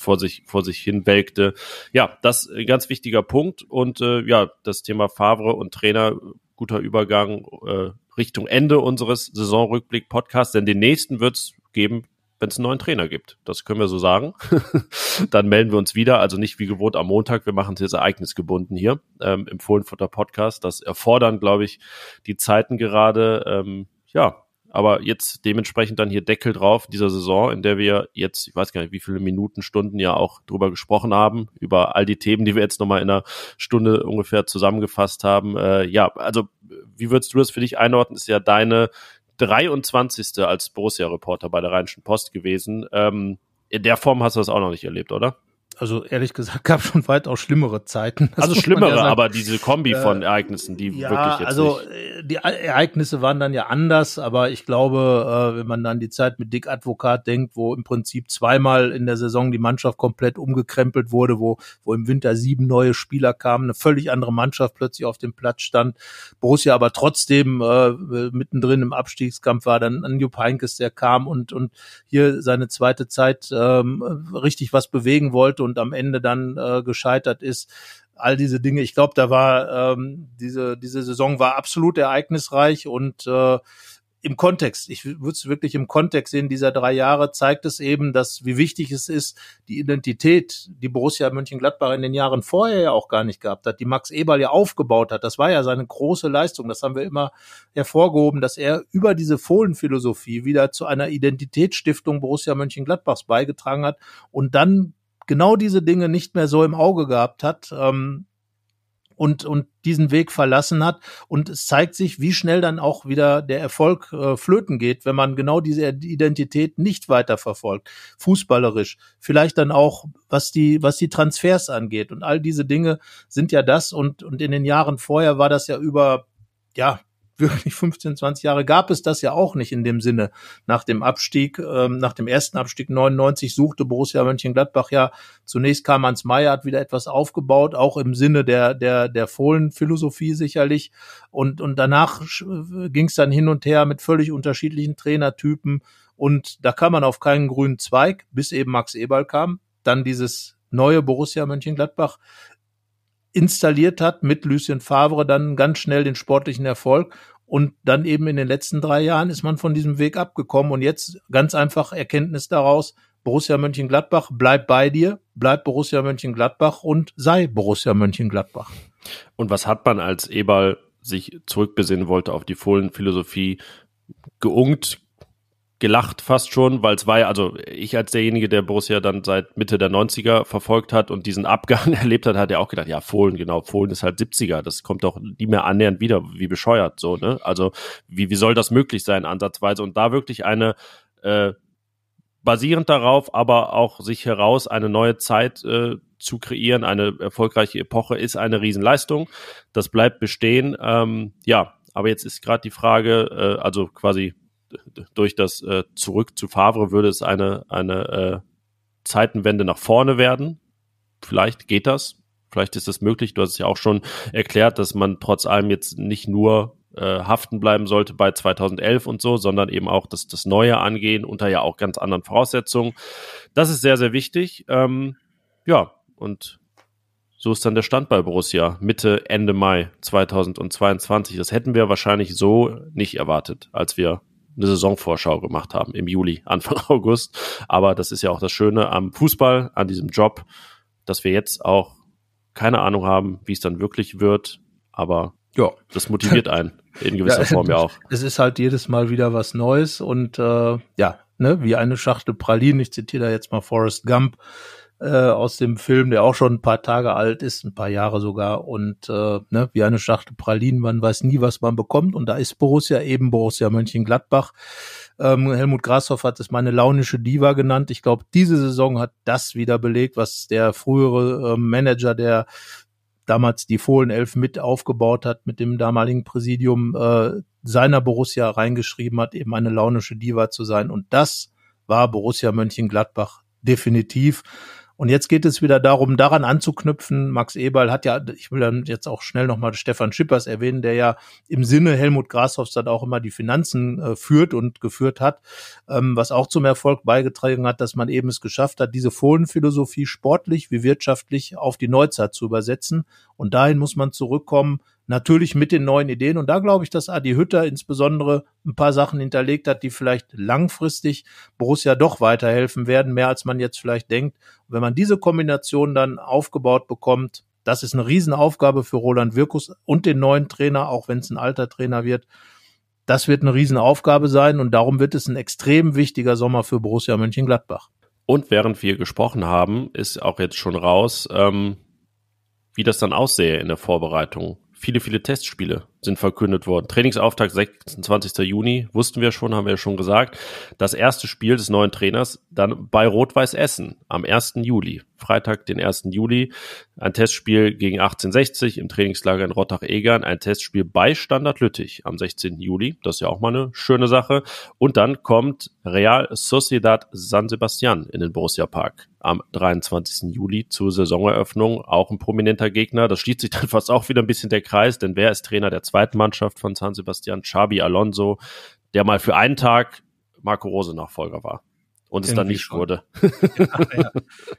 vor sich, vor sich hin welkte. Ja, das ein ganz wichtiger Punkt. Und äh, ja, das Thema Favre und Trainer, guter Übergang äh, Richtung Ende unseres Saisonrückblick-Podcasts, denn den nächsten wird es geben, wenn es einen neuen Trainer gibt. Das können wir so sagen. Dann melden wir uns wieder. Also nicht wie gewohnt am Montag. Wir machen es jetzt ereignisgebunden hier ähm, im Fohlenfutter Podcast. Das erfordern, glaube ich, die Zeiten gerade. Ähm, ja, aber jetzt dementsprechend dann hier Deckel drauf dieser Saison, in der wir jetzt, ich weiß gar nicht, wie viele Minuten, Stunden ja auch drüber gesprochen haben, über all die Themen, die wir jetzt nochmal in einer Stunde ungefähr zusammengefasst haben. Äh, ja, also wie würdest du das für dich einordnen? Ist ja deine 23. als Borussia-Reporter bei der Rheinischen Post gewesen. Ähm, in der Form hast du das auch noch nicht erlebt, oder? Also ehrlich gesagt, gab schon weitaus schlimmere Zeiten. Das also schlimmere, ja aber diese Kombi äh, von Ereignissen, die ja, wirklich jetzt also nicht. Äh, die Ereignisse waren dann ja anders, aber ich glaube, äh, wenn man dann die Zeit mit Dick Advokat denkt, wo im Prinzip zweimal in der Saison die Mannschaft komplett umgekrempelt wurde, wo, wo im Winter sieben neue Spieler kamen, eine völlig andere Mannschaft plötzlich auf dem Platz stand, Borussia aber trotzdem äh, mittendrin im Abstiegskampf war, dann an Jupp Heynckes, der kam und, und hier seine zweite Zeit ähm, richtig was bewegen wollte und am Ende dann äh, gescheitert ist. All diese Dinge. Ich glaube, da war ähm, diese diese Saison war absolut ereignisreich und äh, im Kontext, ich würde es wirklich im Kontext sehen, dieser drei Jahre zeigt es eben, dass wie wichtig es ist, die Identität, die Borussia Mönchengladbach in den Jahren vorher ja auch gar nicht gehabt hat, die Max Eberl ja aufgebaut hat. Das war ja seine große Leistung. Das haben wir immer hervorgehoben, dass er über diese Fohlenphilosophie wieder zu einer Identitätsstiftung Borussia Mönchengladbachs beigetragen hat und dann genau diese Dinge nicht mehr so im Auge gehabt hat ähm, und, und diesen Weg verlassen hat. Und es zeigt sich, wie schnell dann auch wieder der Erfolg äh, flöten geht, wenn man genau diese Identität nicht weiter verfolgt. Fußballerisch, vielleicht dann auch, was die, was die Transfers angeht. Und all diese Dinge sind ja das. Und, und in den Jahren vorher war das ja über, ja, wirklich 15, 20 Jahre gab es das ja auch nicht in dem Sinne. Nach dem Abstieg, ähm, nach dem ersten Abstieg 99 suchte Borussia Mönchengladbach ja zunächst Hans Meyer, hat wieder etwas aufgebaut, auch im Sinne der der der Fohlen-Philosophie sicherlich. Und und danach ging es dann hin und her mit völlig unterschiedlichen Trainertypen. Und da kam man auf keinen grünen Zweig, bis eben Max Eberl kam. Dann dieses neue Borussia Mönchengladbach installiert hat mit Lucien Favre dann ganz schnell den sportlichen Erfolg Und dann eben in den letzten drei Jahren ist man von diesem Weg abgekommen. Und jetzt ganz einfach Erkenntnis daraus, Borussia Mönchengladbach, bleib bei dir, bleib Borussia Mönchengladbach und sei Borussia Mönchengladbach. Und was hat man als Eberl sich zurückbesinnen wollte auf die Fohlen-Philosophie, geungt, gelacht fast schon, weil es war ja, also ich als derjenige, der Borussia dann seit Mitte der 90er verfolgt hat und diesen Abgang erlebt hat, hat ja auch gedacht, ja, Fohlen, genau, Fohlen ist halt 70er, das kommt doch nie mehr annähernd wieder, wie bescheuert, so, ne? Also, wie, wie soll das möglich sein, ansatzweise? Und da wirklich eine, äh, basierend darauf, aber auch sich heraus eine neue Zeit äh, zu kreieren, eine erfolgreiche Epoche, ist eine Riesenleistung. Das bleibt bestehen. Ähm, ja, aber jetzt ist gerade die Frage, äh, also quasi durch das äh, Zurück zu Favre würde es eine, eine äh, Zeitenwende nach vorne werden. Vielleicht geht das. Vielleicht ist das möglich. Du hast es ja auch schon erklärt, dass man trotz allem jetzt nicht nur äh, haften bleiben sollte bei 2011 und so, sondern eben auch das, das Neue angehen unter ja auch ganz anderen Voraussetzungen. Das ist sehr, sehr wichtig. Ähm, ja, und so ist dann der Stand bei Borussia Mitte, Ende Mai 2022. Das hätten wir wahrscheinlich so nicht erwartet, als wir eine Saisonvorschau gemacht haben im Juli, Anfang August. Aber das ist ja auch das Schöne am Fußball, an diesem Job, dass wir jetzt auch keine Ahnung haben, wie es dann wirklich wird. Aber ja. das motiviert einen in gewisser ja, Form ja auch. Es ist halt jedes Mal wieder was Neues und äh, ja, ne, wie eine Schachtel Pralinen. Ich zitiere da jetzt mal Forrest Gump aus dem Film, der auch schon ein paar Tage alt ist, ein paar Jahre sogar. Und äh, ne, wie eine Schachtel Pralinen, man weiß nie, was man bekommt. Und da ist Borussia eben Borussia Mönchengladbach. Ähm, Helmut Grashoff hat es meine launische Diva genannt. Ich glaube, diese Saison hat das wieder belegt, was der frühere äh, Manager der damals die Fohlenelf mit aufgebaut hat, mit dem damaligen Präsidium äh, seiner Borussia reingeschrieben hat, eben eine launische Diva zu sein. Und das war Borussia Mönchengladbach definitiv. Und jetzt geht es wieder darum, daran anzuknüpfen. Max Eberl hat ja, ich will dann jetzt auch schnell nochmal Stefan Schippers erwähnen, der ja im Sinne Helmut Grashoffs dann auch immer die Finanzen äh, führt und geführt hat, ähm, was auch zum Erfolg beigetragen hat, dass man eben es geschafft hat, diese Fohlenphilosophie sportlich wie wirtschaftlich auf die Neuzeit zu übersetzen. Und dahin muss man zurückkommen, Natürlich mit den neuen Ideen. Und da glaube ich, dass Adi Hütter insbesondere ein paar Sachen hinterlegt hat, die vielleicht langfristig Borussia doch weiterhelfen werden, mehr als man jetzt vielleicht denkt. Und wenn man diese Kombination dann aufgebaut bekommt, das ist eine Riesenaufgabe für Roland Wirkus und den neuen Trainer, auch wenn es ein alter Trainer wird. Das wird eine Riesenaufgabe sein und darum wird es ein extrem wichtiger Sommer für Borussia Mönchengladbach. Und während wir gesprochen haben, ist auch jetzt schon raus, ähm, wie das dann aussehe in der Vorbereitung viele, viele Testspiele sind verkündet worden. Trainingsauftakt 26. Juni, wussten wir schon, haben wir schon gesagt. Das erste Spiel des neuen Trainers dann bei Rot-Weiß Essen am 1. Juli. Freitag, den 1. Juli. Ein Testspiel gegen 1860 im Trainingslager in Rottach-Egern. Ein Testspiel bei Standard Lüttich am 16. Juli. Das ist ja auch mal eine schöne Sache. Und dann kommt Real Sociedad San Sebastian in den Borussia Park am 23. Juli zur Saisoneröffnung. Auch ein prominenter Gegner. Das schließt sich dann fast auch wieder ein bisschen der Kreis, denn wer ist Trainer der zweiten Mannschaft von San Sebastian? Xabi Alonso, der mal für einen Tag Marco Rose Nachfolger war und es dann nicht schon. wurde. Ja, ja.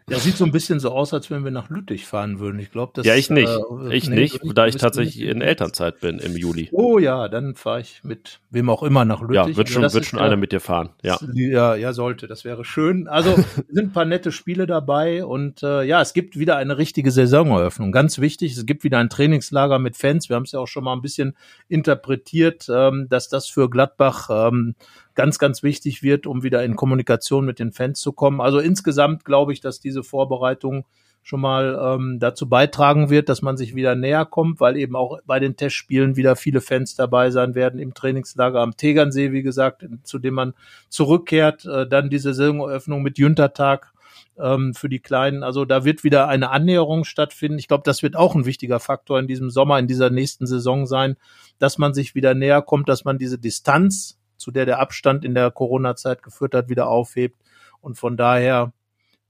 Das sieht so ein bisschen so aus, als wenn wir nach Lüttich fahren würden. Ich glaube, das Ja, ich nicht. Äh, ich nee, nicht, da ich tatsächlich in Elternzeit bin im Juli. Oh ja, dann fahre ich mit wem auch immer nach Lüttich. Ja, wird schon, wird schon einer mit dir fahren. Ja. ja, ja, sollte. Das wäre schön. Also sind ein paar nette Spiele dabei und äh, ja, es gibt wieder eine richtige Saisoneröffnung. Ganz wichtig, es gibt wieder ein Trainingslager mit Fans. Wir haben es ja auch schon mal ein bisschen interpretiert, ähm, dass das für Gladbach ähm, ganz, ganz wichtig wird, um wieder in Kommunikation mit den Fans zu kommen. Also insgesamt glaube ich, dass diese Vorbereitung schon mal ähm, dazu beitragen wird, dass man sich wieder näher kommt, weil eben auch bei den Testspielen wieder viele Fans dabei sein werden im Trainingslager am Tegernsee, wie gesagt, zu dem man zurückkehrt. Äh, dann diese Saisoneröffnung mit Jüntertag ähm, für die Kleinen. Also da wird wieder eine Annäherung stattfinden. Ich glaube, das wird auch ein wichtiger Faktor in diesem Sommer, in dieser nächsten Saison sein, dass man sich wieder näher kommt, dass man diese Distanz zu der der Abstand in der Corona-Zeit geführt hat, wieder aufhebt. Und von daher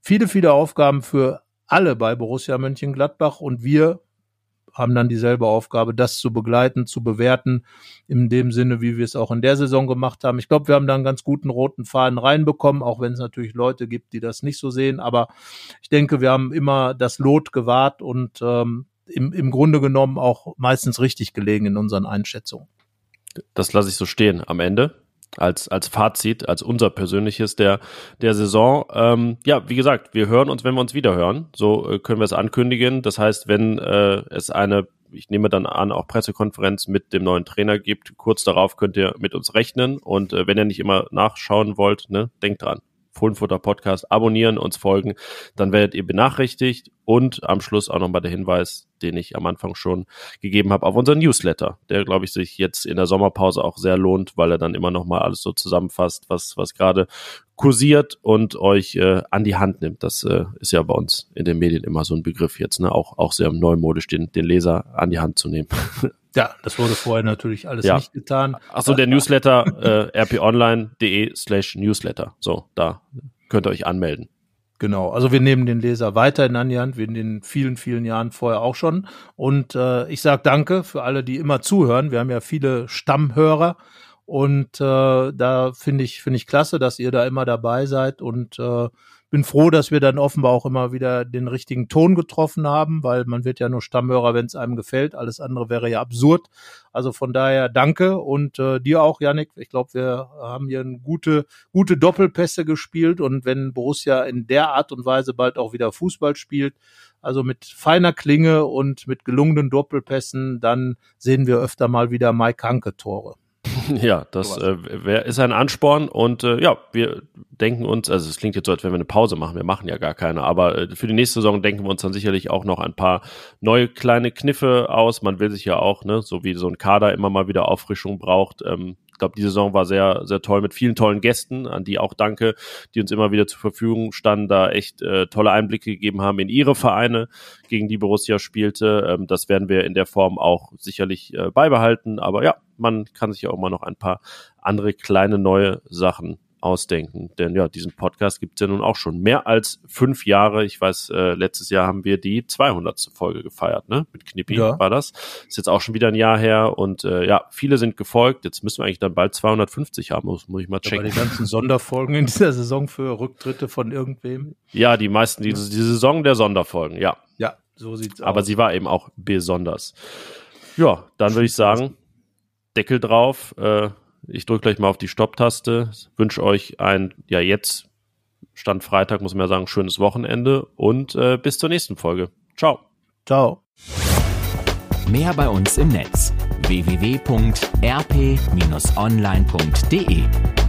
viele, viele Aufgaben für alle bei Borussia Mönchengladbach und wir haben dann dieselbe Aufgabe, das zu begleiten, zu bewerten, in dem Sinne, wie wir es auch in der Saison gemacht haben. Ich glaube, wir haben da einen ganz guten roten Faden reinbekommen, auch wenn es natürlich Leute gibt, die das nicht so sehen. Aber ich denke, wir haben immer das Lot gewahrt und ähm, im, im Grunde genommen auch meistens richtig gelegen in unseren Einschätzungen. Das lasse ich so stehen am Ende als, als Fazit, als unser persönliches der, der Saison. Ähm, ja, wie gesagt, wir hören uns, wenn wir uns wieder hören. So äh, können wir es ankündigen. Das heißt, wenn äh, es eine, ich nehme dann an, auch Pressekonferenz mit dem neuen Trainer gibt, kurz darauf könnt ihr mit uns rechnen. Und äh, wenn ihr nicht immer nachschauen wollt, ne, denkt dran. Fohlenfutter Podcast abonnieren, uns folgen, dann werdet ihr benachrichtigt und am Schluss auch nochmal der Hinweis, den ich am Anfang schon gegeben habe, auf unseren Newsletter, der, glaube ich, sich jetzt in der Sommerpause auch sehr lohnt, weil er dann immer nochmal alles so zusammenfasst, was, was gerade kursiert und euch äh, an die Hand nimmt. Das äh, ist ja bei uns in den Medien immer so ein Begriff jetzt, ne? auch, auch sehr neumodisch, den, den Leser an die Hand zu nehmen. Ja, das wurde vorher natürlich alles ja. nicht getan. Achso, der Newsletter äh, rponline.de slash Newsletter. So, da könnt ihr euch anmelden. Genau, also wir nehmen den Leser weiterhin an die Hand, wie in den vielen, vielen Jahren vorher auch schon. Und äh, ich sage danke für alle, die immer zuhören. Wir haben ja viele Stammhörer und äh, da finde ich, finde ich klasse, dass ihr da immer dabei seid und äh, bin froh, dass wir dann offenbar auch immer wieder den richtigen Ton getroffen haben, weil man wird ja nur Stammhörer, wenn es einem gefällt. Alles andere wäre ja absurd. Also von daher danke und äh, dir auch, Yannick. Ich glaube, wir haben hier eine gute, gute Doppelpässe gespielt und wenn Borussia in der Art und Weise bald auch wieder Fußball spielt, also mit feiner Klinge und mit gelungenen Doppelpässen, dann sehen wir öfter mal wieder Mike Hanke Tore. Ja, das äh, wär, ist ein Ansporn und äh, ja, wir denken uns, also es klingt jetzt so, als wenn wir eine Pause machen, wir machen ja gar keine, aber äh, für die nächste Saison denken wir uns dann sicherlich auch noch ein paar neue kleine Kniffe aus. Man will sich ja auch, ne, so wie so ein Kader immer mal wieder Auffrischung braucht, ähm, glaube, die Saison war sehr, sehr toll mit vielen tollen Gästen, an die auch danke, die uns immer wieder zur Verfügung standen, da echt äh, tolle Einblicke gegeben haben in ihre Vereine, gegen die Borussia spielte. Ähm, das werden wir in der Form auch sicherlich äh, beibehalten. Aber ja, man kann sich ja auch mal noch ein paar andere kleine neue Sachen ausdenken. Denn ja, diesen Podcast gibt es ja nun auch schon mehr als fünf Jahre. Ich weiß, äh, letztes Jahr haben wir die 200. Folge gefeiert, ne? Mit Knippi ja. war das. Ist jetzt auch schon wieder ein Jahr her und äh, ja, viele sind gefolgt. Jetzt müssen wir eigentlich dann bald 250 haben, muss, muss ich mal checken. Aber die ganzen Sonderfolgen in dieser Saison für Rücktritte von irgendwem. Ja, die meisten, die, die Saison der Sonderfolgen, ja. Ja, so sieht's aus. Aber sie war eben auch besonders. Ja, dann würde ich sagen, Deckel drauf. Äh, ich drücke gleich mal auf die Stopptaste. Wünsche euch ein, ja jetzt, Stand Freitag, muss man ja sagen, schönes Wochenende und äh, bis zur nächsten Folge. Ciao. Ciao. Mehr bei uns im Netz www.rp-online.de